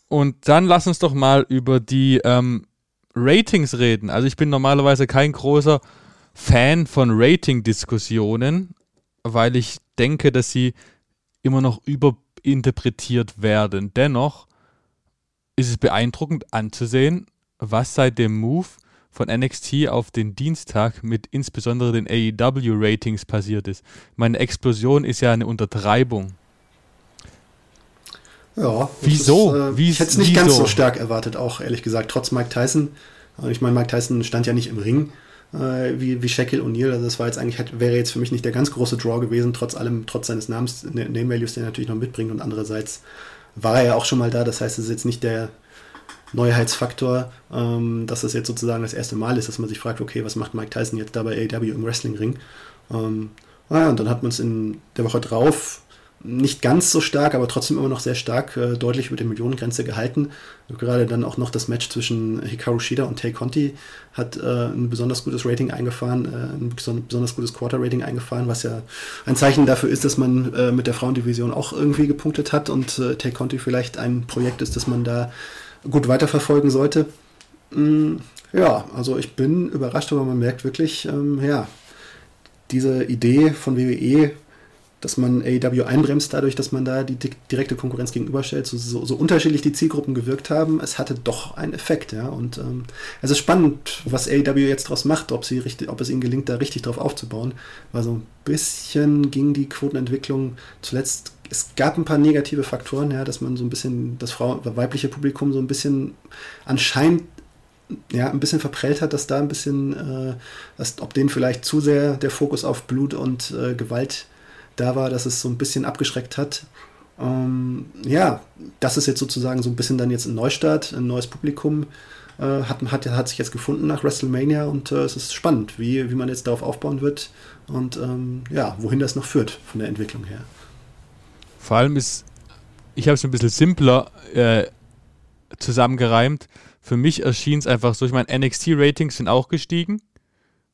Und dann lass uns doch mal über die ähm, Ratings reden. Also ich bin normalerweise kein großer Fan von Rating-Diskussionen, weil ich denke, dass sie immer noch überinterpretiert werden. Dennoch ist es beeindruckend anzusehen, was seit dem Move von NXT auf den Dienstag mit insbesondere den AEW-Ratings passiert ist. Meine Explosion ist ja eine Untertreibung. Ja. Wieso? Ist, äh, Wie, ich hätte es nicht wieso? ganz so stark erwartet, auch ehrlich gesagt, trotz Mike Tyson. Ich meine, Mike Tyson stand ja nicht im Ring äh, wie, wie Shaquille O'Neal. Also das war jetzt eigentlich, wäre jetzt für mich nicht der ganz große Draw gewesen, trotz allem, trotz seines Namens, Name Values, den er natürlich noch mitbringt. Und andererseits war er ja auch schon mal da. Das heißt, es ist jetzt nicht der Neuheitsfaktor, ähm, dass das jetzt sozusagen das erste Mal ist, dass man sich fragt, okay, was macht Mike Tyson jetzt da bei AEW im Wrestling-Ring? Ähm, naja, und dann hat man es in der Woche drauf nicht ganz so stark, aber trotzdem immer noch sehr stark, äh, deutlich über der Millionengrenze gehalten. Gerade dann auch noch das Match zwischen Hikaru Shida und Tay Conti hat äh, ein besonders gutes Rating eingefahren, äh, ein besonders gutes Quarter-Rating eingefahren, was ja ein Zeichen dafür ist, dass man äh, mit der Frauendivision auch irgendwie gepunktet hat und äh, Tay Conti vielleicht ein Projekt ist, das man da gut weiterverfolgen sollte. Mm, ja, also ich bin überrascht, aber man merkt wirklich, ähm, ja, diese Idee von WWE dass man AEW einbremst dadurch, dass man da die direkte Konkurrenz gegenüberstellt, so, so, so unterschiedlich die Zielgruppen gewirkt haben, es hatte doch einen Effekt, ja. Und ähm, es ist spannend, was AEW jetzt daraus macht, ob, sie richtig, ob es ihnen gelingt, da richtig drauf aufzubauen. Weil so ein bisschen ging die Quotenentwicklung zuletzt. Es gab ein paar negative Faktoren, ja, dass man so ein bisschen das Frau, weibliche Publikum so ein bisschen anscheinend ja, ein bisschen verprellt hat, dass da ein bisschen, äh, dass, ob denen vielleicht zu sehr der Fokus auf Blut und äh, Gewalt da war, dass es so ein bisschen abgeschreckt hat. Ähm, ja, das ist jetzt sozusagen so ein bisschen dann jetzt ein Neustart, ein neues Publikum äh, hat, hat, hat sich jetzt gefunden nach WrestleMania und äh, es ist spannend, wie, wie man jetzt darauf aufbauen wird und ähm, ja, wohin das noch führt von der Entwicklung her. Vor allem ist, ich habe es ein bisschen simpler äh, zusammengereimt. Für mich erschien es einfach so, ich meine, NXT-Ratings sind auch gestiegen.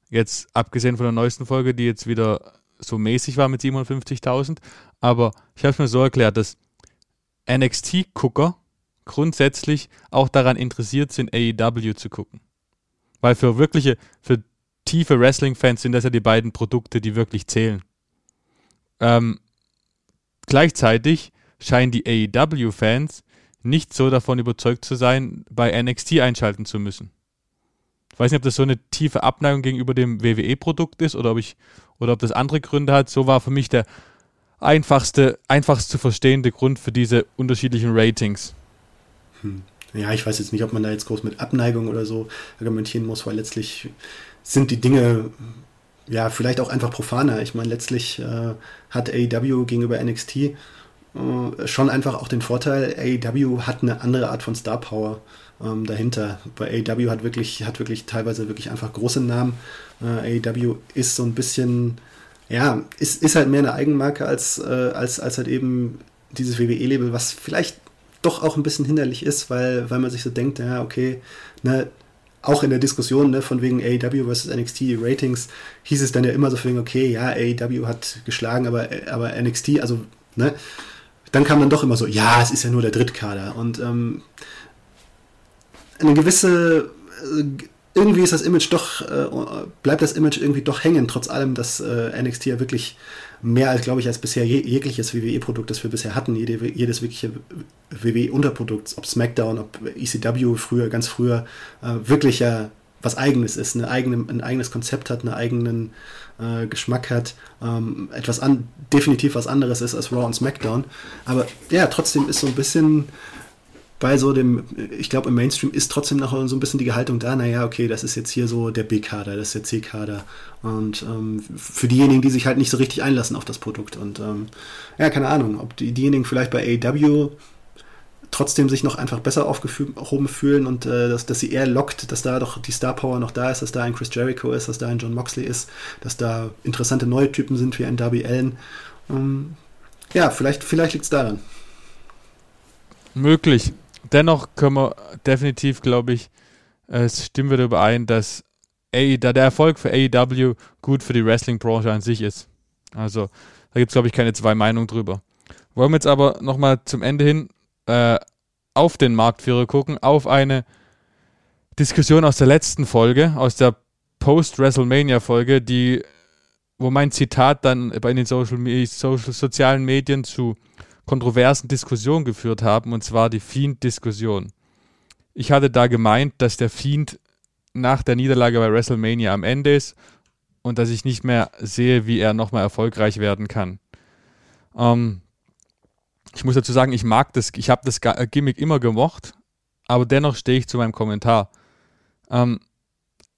Jetzt abgesehen von der neuesten Folge, die jetzt wieder so mäßig war mit 57.000. Aber ich habe es mir so erklärt, dass NXT-Gucker grundsätzlich auch daran interessiert sind, AEW zu gucken. Weil für wirkliche, für tiefe Wrestling-Fans sind das ja die beiden Produkte, die wirklich zählen. Ähm, gleichzeitig scheinen die AEW-Fans nicht so davon überzeugt zu sein, bei NXT einschalten zu müssen. Ich weiß nicht, ob das so eine tiefe Abneigung gegenüber dem WWE-Produkt ist oder ob ich oder ob das andere Gründe hat. So war für mich der einfachste, einfachst zu verstehende Grund für diese unterschiedlichen Ratings. Hm. Ja, ich weiß jetzt nicht, ob man da jetzt groß mit Abneigung oder so argumentieren muss, weil letztlich sind die Dinge ja vielleicht auch einfach profaner. Ich meine, letztlich äh, hat AEW gegenüber NXT äh, schon einfach auch den Vorteil, AEW hat eine andere Art von Star Power ähm, dahinter. Bei AEW hat wirklich, hat wirklich teilweise wirklich einfach große Namen. Äh, AEW ist so ein bisschen, ja, ist, ist halt mehr eine Eigenmarke als, äh, als, als halt eben dieses WWE-Label, was vielleicht doch auch ein bisschen hinderlich ist, weil, weil man sich so denkt, ja, okay, ne, auch in der Diskussion ne, von wegen AEW versus NXT Ratings hieß es dann ja immer so von wegen, okay, ja, AEW hat geschlagen, aber, aber NXT, also, ne, dann kam dann doch immer so, ja, es ist ja nur der Drittkader. Und ähm, eine gewisse, äh, irgendwie ist das Image doch, äh, bleibt das Image irgendwie doch hängen, trotz allem, dass äh, NXT ja wirklich mehr als, glaube ich, als bisher jegliches WWE-Produkt, das wir bisher hatten, jede, jedes wirkliche WWE-Unterprodukt, ob SmackDown, ob ECW früher, ganz früher, wirklich ja was Eigenes ist, eine eigene, ein eigenes Konzept hat, einen eigenen äh, Geschmack hat, ähm, etwas an, definitiv was anderes ist als Raw und SmackDown. Aber ja, trotzdem ist so ein bisschen bei so dem, ich glaube, im Mainstream ist trotzdem noch so ein bisschen die Gehaltung da, naja, okay, das ist jetzt hier so der B-Kader, das ist der C-Kader. Und ähm, für diejenigen, die sich halt nicht so richtig einlassen auf das Produkt. Und ähm, ja, keine Ahnung, ob die, diejenigen vielleicht bei AEW trotzdem sich noch einfach besser aufgehoben fühlen und äh, dass, dass sie eher lockt, dass da doch die Star Power noch da ist, dass da ein Chris Jericho ist, dass da ein John Moxley ist, dass da interessante neue Typen sind wie ein Darby Allen. Ähm, ja, vielleicht, vielleicht liegt es daran. Möglich dennoch können wir definitiv, glaube ich, es stimmen wir überein, dass AE, der Erfolg für AEW gut für die Wrestling-Branche an sich ist. Also da gibt es, glaube ich, keine zwei Meinungen drüber. Wollen wir jetzt aber nochmal zum Ende hin äh, auf den Marktführer gucken, auf eine Diskussion aus der letzten Folge, aus der Post-WrestleMania-Folge, die, wo mein Zitat dann bei den Social, Social, sozialen Medien zu kontroversen Diskussion geführt haben, und zwar die Fiend-Diskussion. Ich hatte da gemeint, dass der Fiend nach der Niederlage bei WrestleMania am Ende ist und dass ich nicht mehr sehe, wie er nochmal erfolgreich werden kann. Ähm, ich muss dazu sagen, ich mag das, ich habe das äh, Gimmick immer gemocht, aber dennoch stehe ich zu meinem Kommentar. Ähm,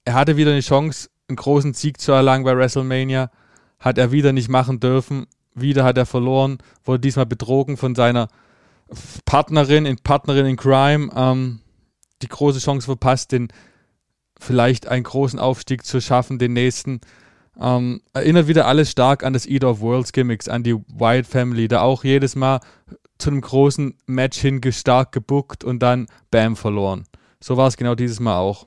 er hatte wieder eine Chance, einen großen Sieg zu erlangen bei WrestleMania, hat er wieder nicht machen dürfen, wieder hat er verloren, wurde diesmal betrogen von seiner Partnerin, in Partnerin in Crime, ähm, die große Chance verpasst, den vielleicht einen großen Aufstieg zu schaffen, den nächsten. Ähm, erinnert wieder alles stark an das Eat of Worlds Gimmicks, an die Wyatt Family, da auch jedes Mal zu einem großen Match hin stark gebuckt und dann Bam verloren. So war es genau dieses Mal auch.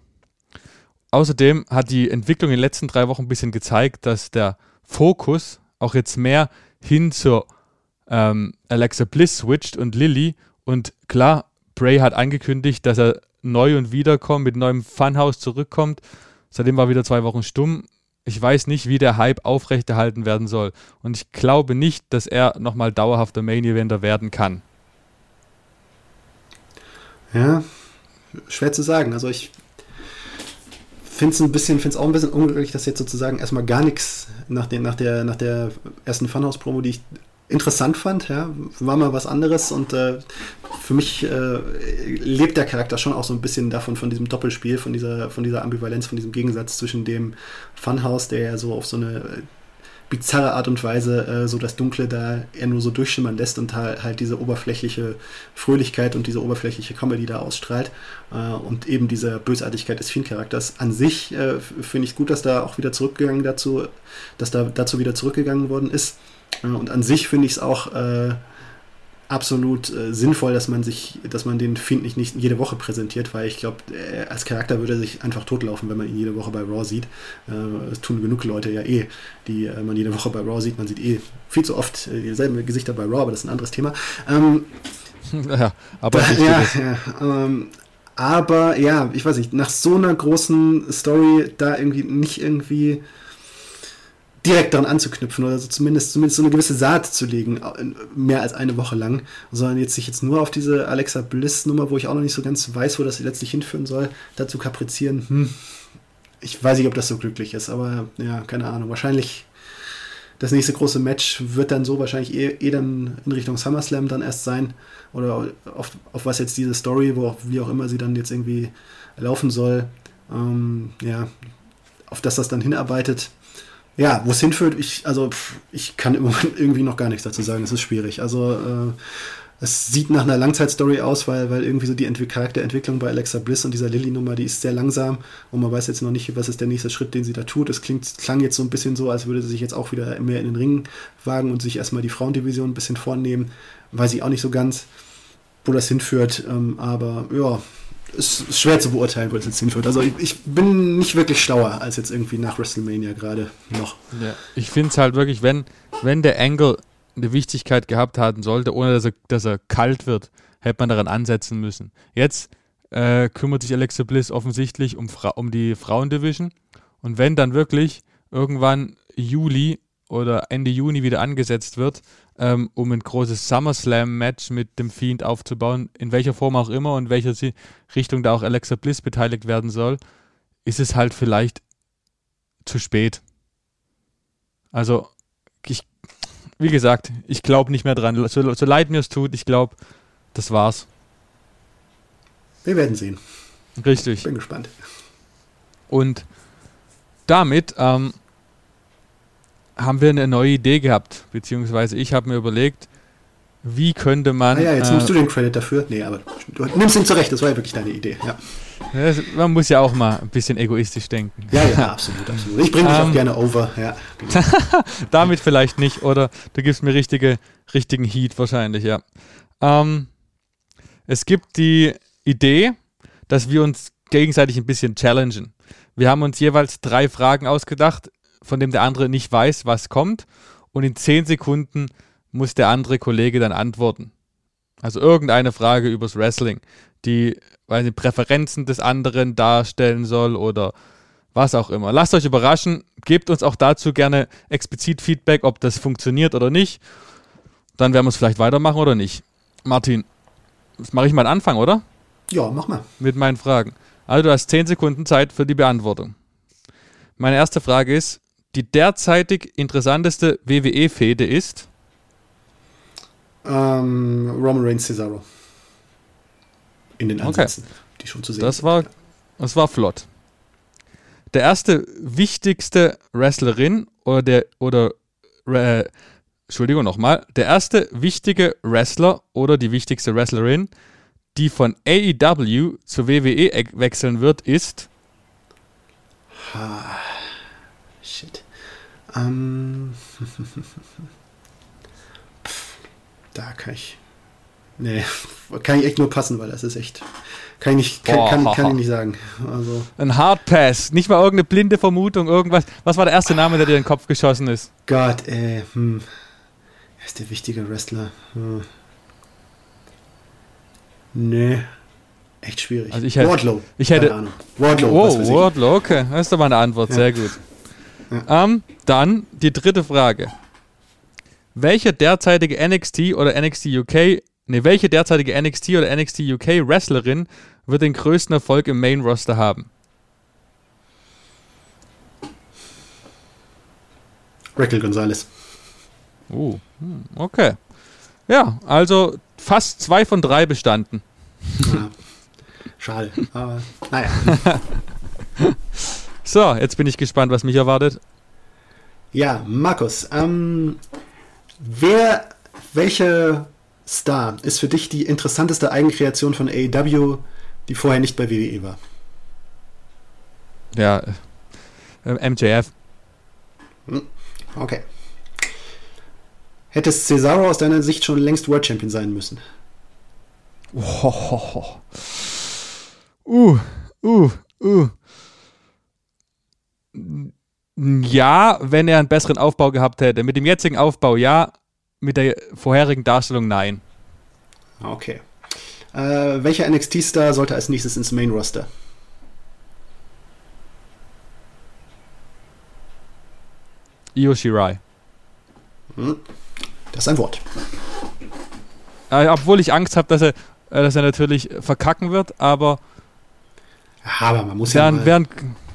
Außerdem hat die Entwicklung in den letzten drei Wochen ein bisschen gezeigt, dass der Fokus auch jetzt mehr hin zur ähm, Alexa Bliss switcht und Lilly. Und klar, Bray hat angekündigt, dass er neu und wiederkommt, mit neuem Funhouse zurückkommt. Seitdem war wieder zwei Wochen stumm. Ich weiß nicht, wie der Hype aufrechterhalten werden soll. Und ich glaube nicht, dass er nochmal dauerhafter Main-Eventer werden kann. Ja, schwer zu sagen. Also ich finde es ein bisschen, finde es auch ein bisschen unglücklich, dass jetzt sozusagen erstmal gar nichts nach, den, nach, der, nach der ersten Funhouse-Promo, die ich interessant fand, ja, war mal was anderes und äh, für mich äh, lebt der Charakter schon auch so ein bisschen davon, von diesem Doppelspiel, von dieser, von dieser Ambivalenz, von diesem Gegensatz zwischen dem Funhouse, der ja so auf so eine bizarre Art und Weise äh, so das Dunkle da er nur so durchschimmern lässt und halt, halt diese oberflächliche Fröhlichkeit und diese oberflächliche Comedy da ausstrahlt äh, und eben diese Bösartigkeit des Fiend-Charakters. An sich äh, finde ich gut, dass da auch wieder zurückgegangen dazu, dass da dazu wieder zurückgegangen worden ist. Äh, und an sich finde ich es auch äh, absolut äh, sinnvoll, dass man sich, dass man den Fiend nicht, nicht jede Woche präsentiert, weil ich glaube, als Charakter würde er sich einfach totlaufen, wenn man ihn jede Woche bei Raw sieht. Äh, das tun genug Leute ja eh, die äh, man jede Woche bei Raw sieht. Man sieht eh viel zu oft äh, dieselben Gesichter bei Raw, aber das ist ein anderes Thema. Ähm, ja, aber ja, ja, ähm, aber ja, ich weiß nicht, nach so einer großen Story da irgendwie nicht irgendwie direkt daran anzuknüpfen oder so zumindest, zumindest so eine gewisse Saat zu legen, mehr als eine Woche lang, sondern jetzt sich jetzt nur auf diese Alexa Bliss Nummer, wo ich auch noch nicht so ganz weiß, wo das letztlich hinführen soll, dazu kaprizieren. Hm, ich weiß nicht, ob das so glücklich ist, aber ja, keine Ahnung. Wahrscheinlich das nächste große Match wird dann so wahrscheinlich eh, eh dann in Richtung SummerSlam dann erst sein oder auf, auf was jetzt diese Story, wo auch, wie auch immer sie dann jetzt irgendwie laufen soll, ähm, ja, auf das das dann hinarbeitet ja, wo es hinführt, ich, also ich kann im Moment irgendwie noch gar nichts dazu sagen. Es ist schwierig. Also äh, es sieht nach einer Langzeitstory aus, weil, weil irgendwie so die Entwick Charakterentwicklung bei Alexa Bliss und dieser Lilly-Nummer, die ist sehr langsam und man weiß jetzt noch nicht, was ist der nächste Schritt, den sie da tut. Es klingt, klang jetzt so ein bisschen so, als würde sie sich jetzt auch wieder mehr in den Ring wagen und sich erstmal die Frauendivision ein bisschen vornehmen. Weiß ich auch nicht so ganz, wo das hinführt. Ähm, aber ja, ist schwer zu beurteilen, wo das jetzt hinführt. Also ich, ich, bin nicht wirklich schlauer als jetzt irgendwie nach WrestleMania gerade noch. Ja, ich finde es halt wirklich, wenn, wenn der Angle eine Wichtigkeit gehabt haben sollte, ohne dass er, dass er kalt wird, hätte man daran ansetzen müssen. Jetzt äh, kümmert sich Alexa Bliss offensichtlich um, Fra um die Frauendivision. Und wenn dann wirklich irgendwann Juli oder Ende Juni wieder angesetzt wird, ähm, um ein großes SummerSlam-Match mit dem Fiend aufzubauen, in welcher Form auch immer und welcher Richtung da auch Alexa Bliss beteiligt werden soll, ist es halt vielleicht zu spät. Also, ich, wie gesagt, ich glaube nicht mehr dran. So, so leid mir es tut, ich glaube, das war's. Wir werden sehen. Richtig. Bin gespannt. Und damit ähm, haben wir eine neue Idee gehabt, beziehungsweise ich habe mir überlegt, wie könnte man. Ah ja, jetzt äh, nimmst du den Credit dafür. Nee, aber du nimmst ihn zurecht, das war ja wirklich deine Idee, ja. Das, man muss ja auch mal ein bisschen egoistisch denken. Ja, ja, absolut, absolut. Ich bringe dich um, auch ähm, gerne over, ja. Genau. damit vielleicht nicht, oder du gibst mir richtige, richtigen Heat wahrscheinlich, ja. Ähm, es gibt die Idee, dass wir uns gegenseitig ein bisschen challengen. Wir haben uns jeweils drei Fragen ausgedacht, von dem der andere nicht weiß, was kommt. Und in zehn Sekunden muss der andere Kollege dann antworten. Also irgendeine Frage übers Wrestling, die weil die Präferenzen des anderen darstellen soll oder was auch immer. Lasst euch überraschen, gebt uns auch dazu gerne explizit Feedback, ob das funktioniert oder nicht. Dann werden wir es vielleicht weitermachen oder nicht. Martin, das mache ich mal einen Anfang, oder? Ja, mach mal. Mit meinen Fragen. Also du hast zehn Sekunden Zeit für die Beantwortung. Meine erste Frage ist, die derzeitig interessanteste WWE-Fehde ist? Ähm, Roman Reigns Cesaro. In den Ansätzen, okay. die schon zu sehen das sind. War, das war flott. Der erste wichtigste Wrestlerin oder der oder äh, Entschuldigung nochmal, der erste wichtige Wrestler oder die wichtigste Wrestlerin, die von AEW zur WWE wechseln wird, ist. Ha, shit. Ähm. da kann ich. Nee, kann ich echt nur passen, weil das ist echt. Kann ich nicht, kann, Boah, kann, kann ich nicht sagen. Also. Ein Hardpass, nicht mal irgendeine blinde Vermutung, irgendwas. Was war der erste Name, der dir in den Kopf geschossen ist? Gott, ey, hm. Er ist der wichtige Wrestler. Hm. Nee. Echt schwierig. Also ich hätte, Wardlow. Ich hätte, Wardlow. Oh, Wardlow, okay. Das ist doch mal eine Antwort. Ja. Sehr gut. Ja. Ähm, dann die dritte Frage. Welche derzeitige NXT oder NXT UK, ne, welche derzeitige NXT oder NXT UK Wrestlerin wird den größten Erfolg im Main Roster haben? Raquel Gonzalez. Uh, okay. Ja, also fast zwei von drei bestanden. Ja, schade, aber naja. so, jetzt bin ich gespannt, was mich erwartet. Ja, Markus, ähm, wer, welche Star ist für dich die interessanteste Eigenkreation von AEW, die vorher nicht bei WWE war? Ja, äh, MJF. Hm, okay. Hätte Cesaro aus deiner Sicht schon längst World Champion sein müssen? Oh, uh, uh, uh. Ja, wenn er einen besseren Aufbau gehabt hätte. Mit dem jetzigen Aufbau ja, mit der vorherigen Darstellung nein. Okay. Äh, welcher NXT-Star sollte als nächstes ins Main Roster? Io Shirai. Hm. Das ist ein Wort. Äh, obwohl ich Angst habe, dass er, äh, dass er natürlich verkacken wird, aber. Aber man muss ja. Während,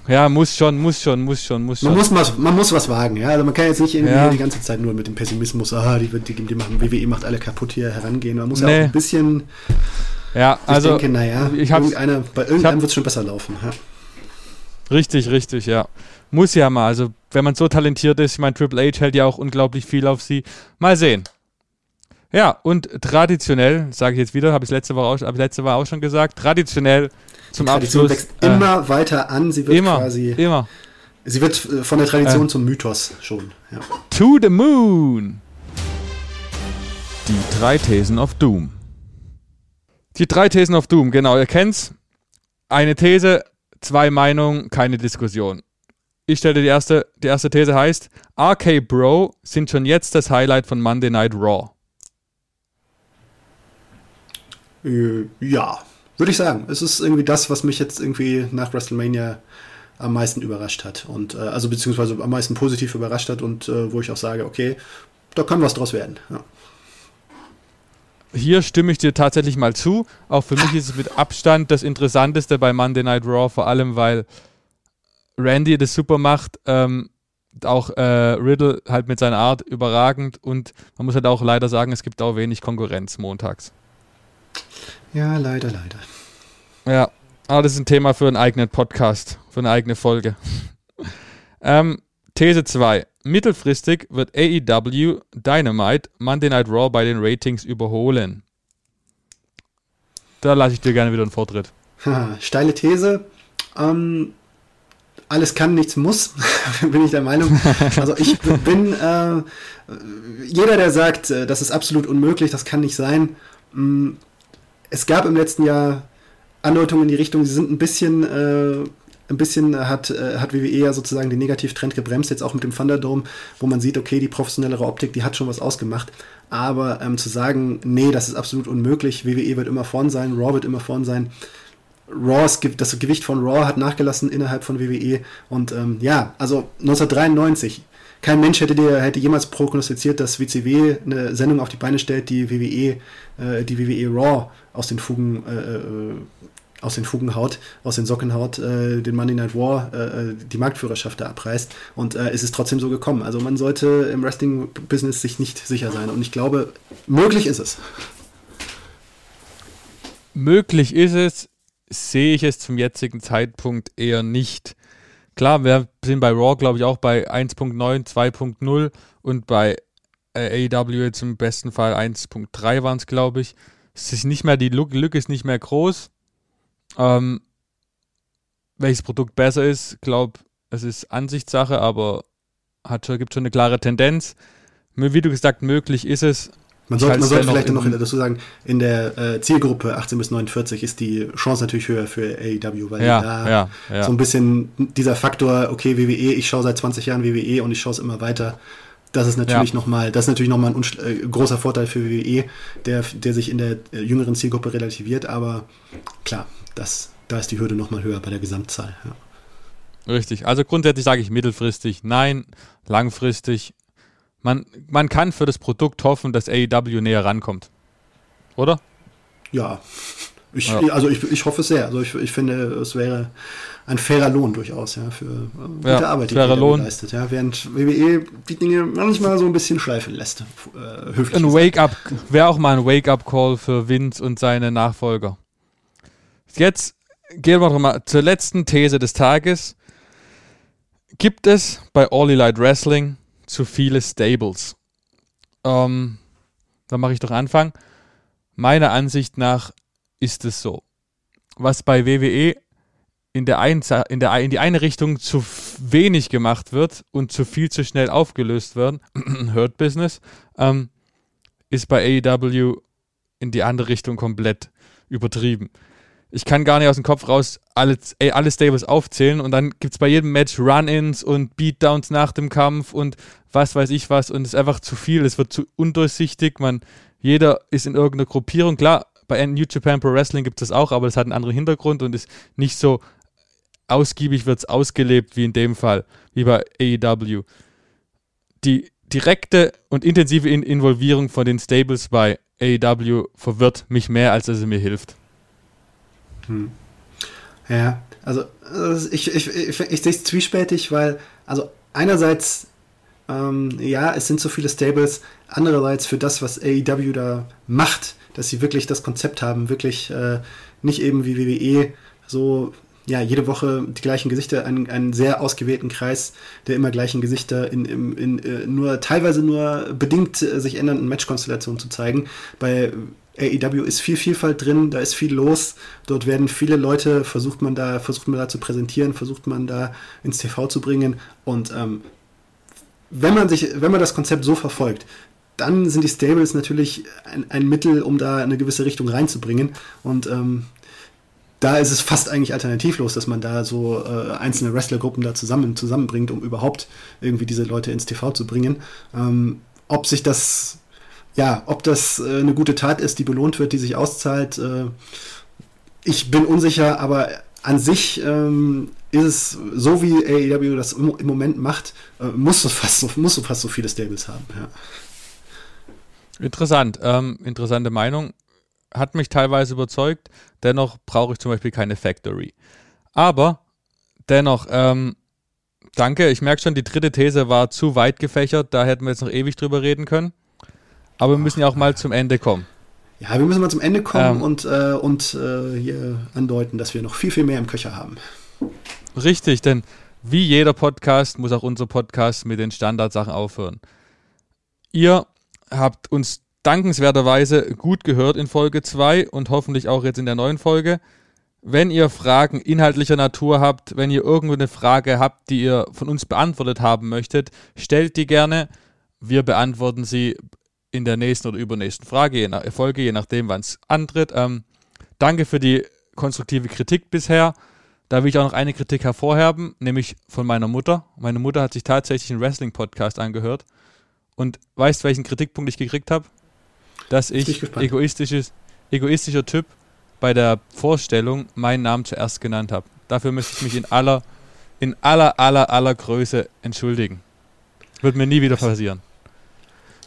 ja, muss schon, muss schon, muss schon, muss schon. Man muss was, man muss was wagen, ja. Also man kann jetzt nicht irgendwie ja. die ganze Zeit nur mit dem Pessimismus, ah, die, die, die machen, WWE macht alle kaputt hier herangehen. Man muss nee. ja auch ein bisschen. Ja, also. Ich denke, naja, ich irgendeiner, bei irgendeinem wird es schon besser laufen. Ja. Richtig, richtig, ja. Muss ja mal. Also, wenn man so talentiert ist, ich meine, Triple H hält ja auch unglaublich viel auf sie. Mal sehen. Ja, und traditionell, sage ich jetzt wieder, habe ich letzte Woche auch, letzte Woche auch schon gesagt, traditionell zum die Tradition Abschluss. wächst äh, immer weiter an. Sie wird immer, quasi. Immer. Sie wird äh, von der Tradition äh, zum Mythos schon. Ja. To the Moon. Die drei Thesen of Doom. Die drei Thesen of Doom, genau, ihr kennt's. Eine These, zwei Meinungen, keine Diskussion. Ich stelle die erste, die erste These heißt, RK Bro sind schon jetzt das Highlight von Monday Night Raw. Äh, ja, würde ich sagen. Es ist irgendwie das, was mich jetzt irgendwie nach WrestleMania am meisten überrascht hat. Und äh, also beziehungsweise am meisten positiv überrascht hat und äh, wo ich auch sage, okay, da kann was draus werden. Ja. Hier stimme ich dir tatsächlich mal zu. Auch für mich ist es mit Abstand das Interessanteste bei Monday Night Raw, vor allem weil Randy das super macht. Ähm, auch äh, Riddle halt mit seiner Art überragend und man muss halt auch leider sagen, es gibt auch wenig Konkurrenz montags. Ja, leider, leider. Ja, aber das ist ein Thema für einen eigenen Podcast, für eine eigene Folge. ähm, These 2. Mittelfristig wird AEW Dynamite Monday Night Raw bei den Ratings überholen. Da lasse ich dir gerne wieder einen Vortritt. Ha, steile These. Ähm, alles kann, nichts muss, bin ich der Meinung. Also ich bin äh, jeder, der sagt, äh, das ist absolut unmöglich, das kann nicht sein. Mh, mm, es gab im letzten Jahr Andeutungen in die Richtung, sie sind ein bisschen, äh, ein bisschen hat, äh, hat WWE ja sozusagen den Negativtrend gebremst, jetzt auch mit dem Thunderdome, wo man sieht, okay, die professionellere Optik, die hat schon was ausgemacht. Aber ähm, zu sagen, nee, das ist absolut unmöglich, WWE wird immer vorn sein, Raw wird immer vorn sein, Raw, das Gewicht von Raw hat nachgelassen innerhalb von WWE. Und ähm, ja, also 1993. Kein Mensch hätte dir hätte jemals prognostiziert, dass WCW eine Sendung auf die Beine stellt, die WWE, äh, die WWE Raw aus den Fugen äh, äh, aus den Fugen haut, aus den Socken haut, äh, den Monday Night War, äh, die Marktführerschaft da abreißt. Und äh, es ist trotzdem so gekommen. Also man sollte im Wrestling-Business sich nicht sicher sein. Und ich glaube, möglich ist es. Möglich ist es, sehe ich es zum jetzigen Zeitpunkt eher nicht. Klar, wir sind bei Raw, glaube ich, auch bei 1.9, 2.0 und bei äh, AEW jetzt im besten Fall 1.3 waren es, glaube ich. Es ist nicht mehr, die Lücke ist nicht mehr groß. Ähm, welches Produkt besser ist, glaube es ist Ansichtssache, aber hat, gibt schon eine klare Tendenz. Wie du gesagt, möglich ist es. Man sollte, man sollte vielleicht noch dazu sagen, in der äh, Zielgruppe 18 bis 49 ist die Chance natürlich höher für AEW, weil ja, da ja, ja. so ein bisschen dieser Faktor, okay, WWE, ich schaue seit 20 Jahren WWE und ich schaue es immer weiter. Das ist natürlich ja. nochmal, das ist natürlich nochmal ein äh, großer Vorteil für WWE, der, der sich in der äh, jüngeren Zielgruppe relativiert, aber klar, das, da ist die Hürde nochmal höher bei der Gesamtzahl. Ja. Richtig. Also grundsätzlich sage ich mittelfristig nein, langfristig. Man, man kann für das Produkt hoffen, dass AEW näher rankommt. Oder? Ja. Ich, ja. Also ich, ich hoffe es sehr. Also ich, ich finde, es wäre ein fairer Lohn durchaus, ja, für äh, gute ja, Arbeit, die er leistet. Ja, während WWE die Dinge manchmal so ein bisschen schleifen lässt. Äh, höflich ein Wake-up, wäre auch mal ein Wake-up-Call für Vince und seine Nachfolger. Jetzt gehen wir mal zur letzten These des Tages. Gibt es bei All Elite Wrestling zu viele Stables? Ähm, da mache ich doch Anfang. Meiner Ansicht nach ist es so. Was bei WWE in, der ein, in, der, in die eine Richtung zu wenig gemacht wird und zu viel zu schnell aufgelöst wird, Hurt Business, ähm, ist bei AEW in die andere Richtung komplett übertrieben ich kann gar nicht aus dem Kopf raus alle, ey, alle Stables aufzählen und dann gibt es bei jedem Match Run-Ins und Beatdowns nach dem Kampf und was weiß ich was und es ist einfach zu viel, es wird zu undurchsichtig, man, jeder ist in irgendeiner Gruppierung, klar, bei New Japan Pro Wrestling gibt es das auch, aber es hat einen anderen Hintergrund und ist nicht so ausgiebig wird es ausgelebt wie in dem Fall, wie bei AEW. Die direkte und intensive Involvierung von den Stables bei AEW verwirrt mich mehr, als dass es mir hilft. Hm. Ja, also, also ich, ich, ich, ich sehe es zwiespältig, weil, also einerseits, ähm, ja, es sind so viele Stables, andererseits für das, was AEW da macht, dass sie wirklich das Konzept haben, wirklich äh, nicht eben wie WWE so ja, jede Woche die gleichen Gesichter, einen, einen sehr ausgewählten Kreis der immer gleichen Gesichter in, in, in, äh, nur teilweise nur bedingt äh, sich ändernden Matchkonstellationen zu zeigen. Bei AEW ist viel Vielfalt drin, da ist viel los. Dort werden viele Leute, versucht man da, versucht man da zu präsentieren, versucht man da ins TV zu bringen. Und ähm, wenn man sich, wenn man das Konzept so verfolgt, dann sind die Stables natürlich ein, ein Mittel, um da eine gewisse Richtung reinzubringen. Und ähm, da ist es fast eigentlich alternativlos, dass man da so äh, einzelne Wrestlergruppen da zusammen zusammenbringt, um überhaupt irgendwie diese Leute ins TV zu bringen. Ähm, ob sich das ja, ob das äh, eine gute Tat ist, die belohnt wird, die sich auszahlt, äh, ich bin unsicher, aber an sich ähm, ist es so, wie AEW das im, im Moment macht, äh, musst, du fast so, musst du fast so viele Stables haben. Ja. Interessant, ähm, interessante Meinung. Hat mich teilweise überzeugt. Dennoch brauche ich zum Beispiel keine Factory. Aber dennoch, ähm, danke. Ich merke schon, die dritte These war zu weit gefächert. Da hätten wir jetzt noch ewig drüber reden können. Aber wir müssen ja auch mal zum Ende kommen. Ja, wir müssen mal zum Ende kommen ähm, und, äh, und äh, hier andeuten, dass wir noch viel, viel mehr im Köcher haben. Richtig, denn wie jeder Podcast muss auch unser Podcast mit den Standardsachen aufhören. Ihr habt uns dankenswerterweise gut gehört in Folge 2 und hoffentlich auch jetzt in der neuen Folge. Wenn ihr Fragen inhaltlicher Natur habt, wenn ihr irgendwo eine Frage habt, die ihr von uns beantwortet haben möchtet, stellt die gerne. Wir beantworten sie in der nächsten oder übernächsten Frage, je nach, Folge, je nachdem, wann es antritt. Ähm, danke für die konstruktive Kritik bisher. Da will ich auch noch eine Kritik hervorheben, nämlich von meiner Mutter. Meine Mutter hat sich tatsächlich einen Wrestling-Podcast angehört. Und weißt, welchen Kritikpunkt ich gekriegt habe? Dass ich egoistisches, egoistischer Typ bei der Vorstellung meinen Namen zuerst genannt habe. Dafür möchte ich mich in aller, in aller, aller, aller Größe entschuldigen. Wird mir nie wieder passieren.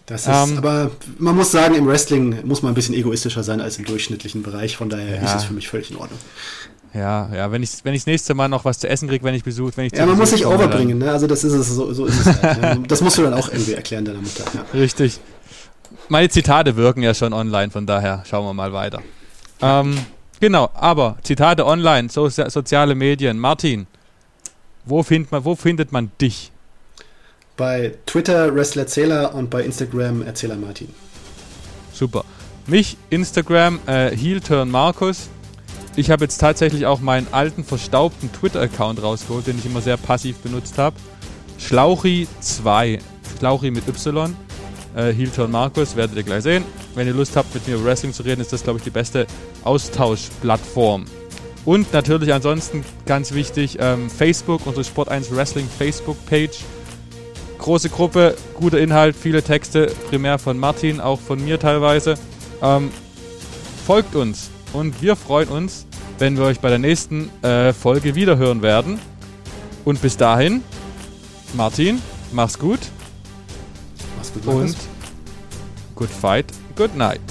Das ist, ähm, aber man muss sagen, im Wrestling muss man ein bisschen egoistischer sein als im durchschnittlichen Bereich. Von daher ja. ist es für mich völlig in Ordnung. Ja, ja, wenn ich wenn ich das nächste Mal noch was zu essen kriege, wenn ich besuche, wenn ich Ja, man muss sich overbringen, ne? Also das ist es, so, so ist es halt, ne? Das musst du dann auch irgendwie erklären deiner Mutter. Ja. Richtig. Meine Zitate wirken ja schon online, von daher schauen wir mal weiter. Ähm, genau, aber Zitate online, so, soziale Medien. Martin, wo, find man, wo findet man dich? Bei Twitter Wrestler Erzähler und bei Instagram Erzähler Martin. Super. Mich, Instagram, äh, Heelturn Markus. Ich habe jetzt tatsächlich auch meinen alten verstaubten Twitter-Account rausgeholt, den ich immer sehr passiv benutzt habe. Schlauchi2. Schlauchi mit Y. Äh, Heelturn Markus, werdet ihr gleich sehen. Wenn ihr Lust habt, mit mir über Wrestling zu reden, ist das, glaube ich, die beste Austauschplattform. Und natürlich ansonsten ganz wichtig, ähm, Facebook, unsere Sport 1 Wrestling Facebook-Page. Große Gruppe, guter Inhalt, viele Texte, primär von Martin, auch von mir teilweise. Ähm, folgt uns und wir freuen uns, wenn wir euch bei der nächsten äh, Folge wiederhören werden. Und bis dahin, Martin, mach's gut. Mach's gut, Und good fight, good night.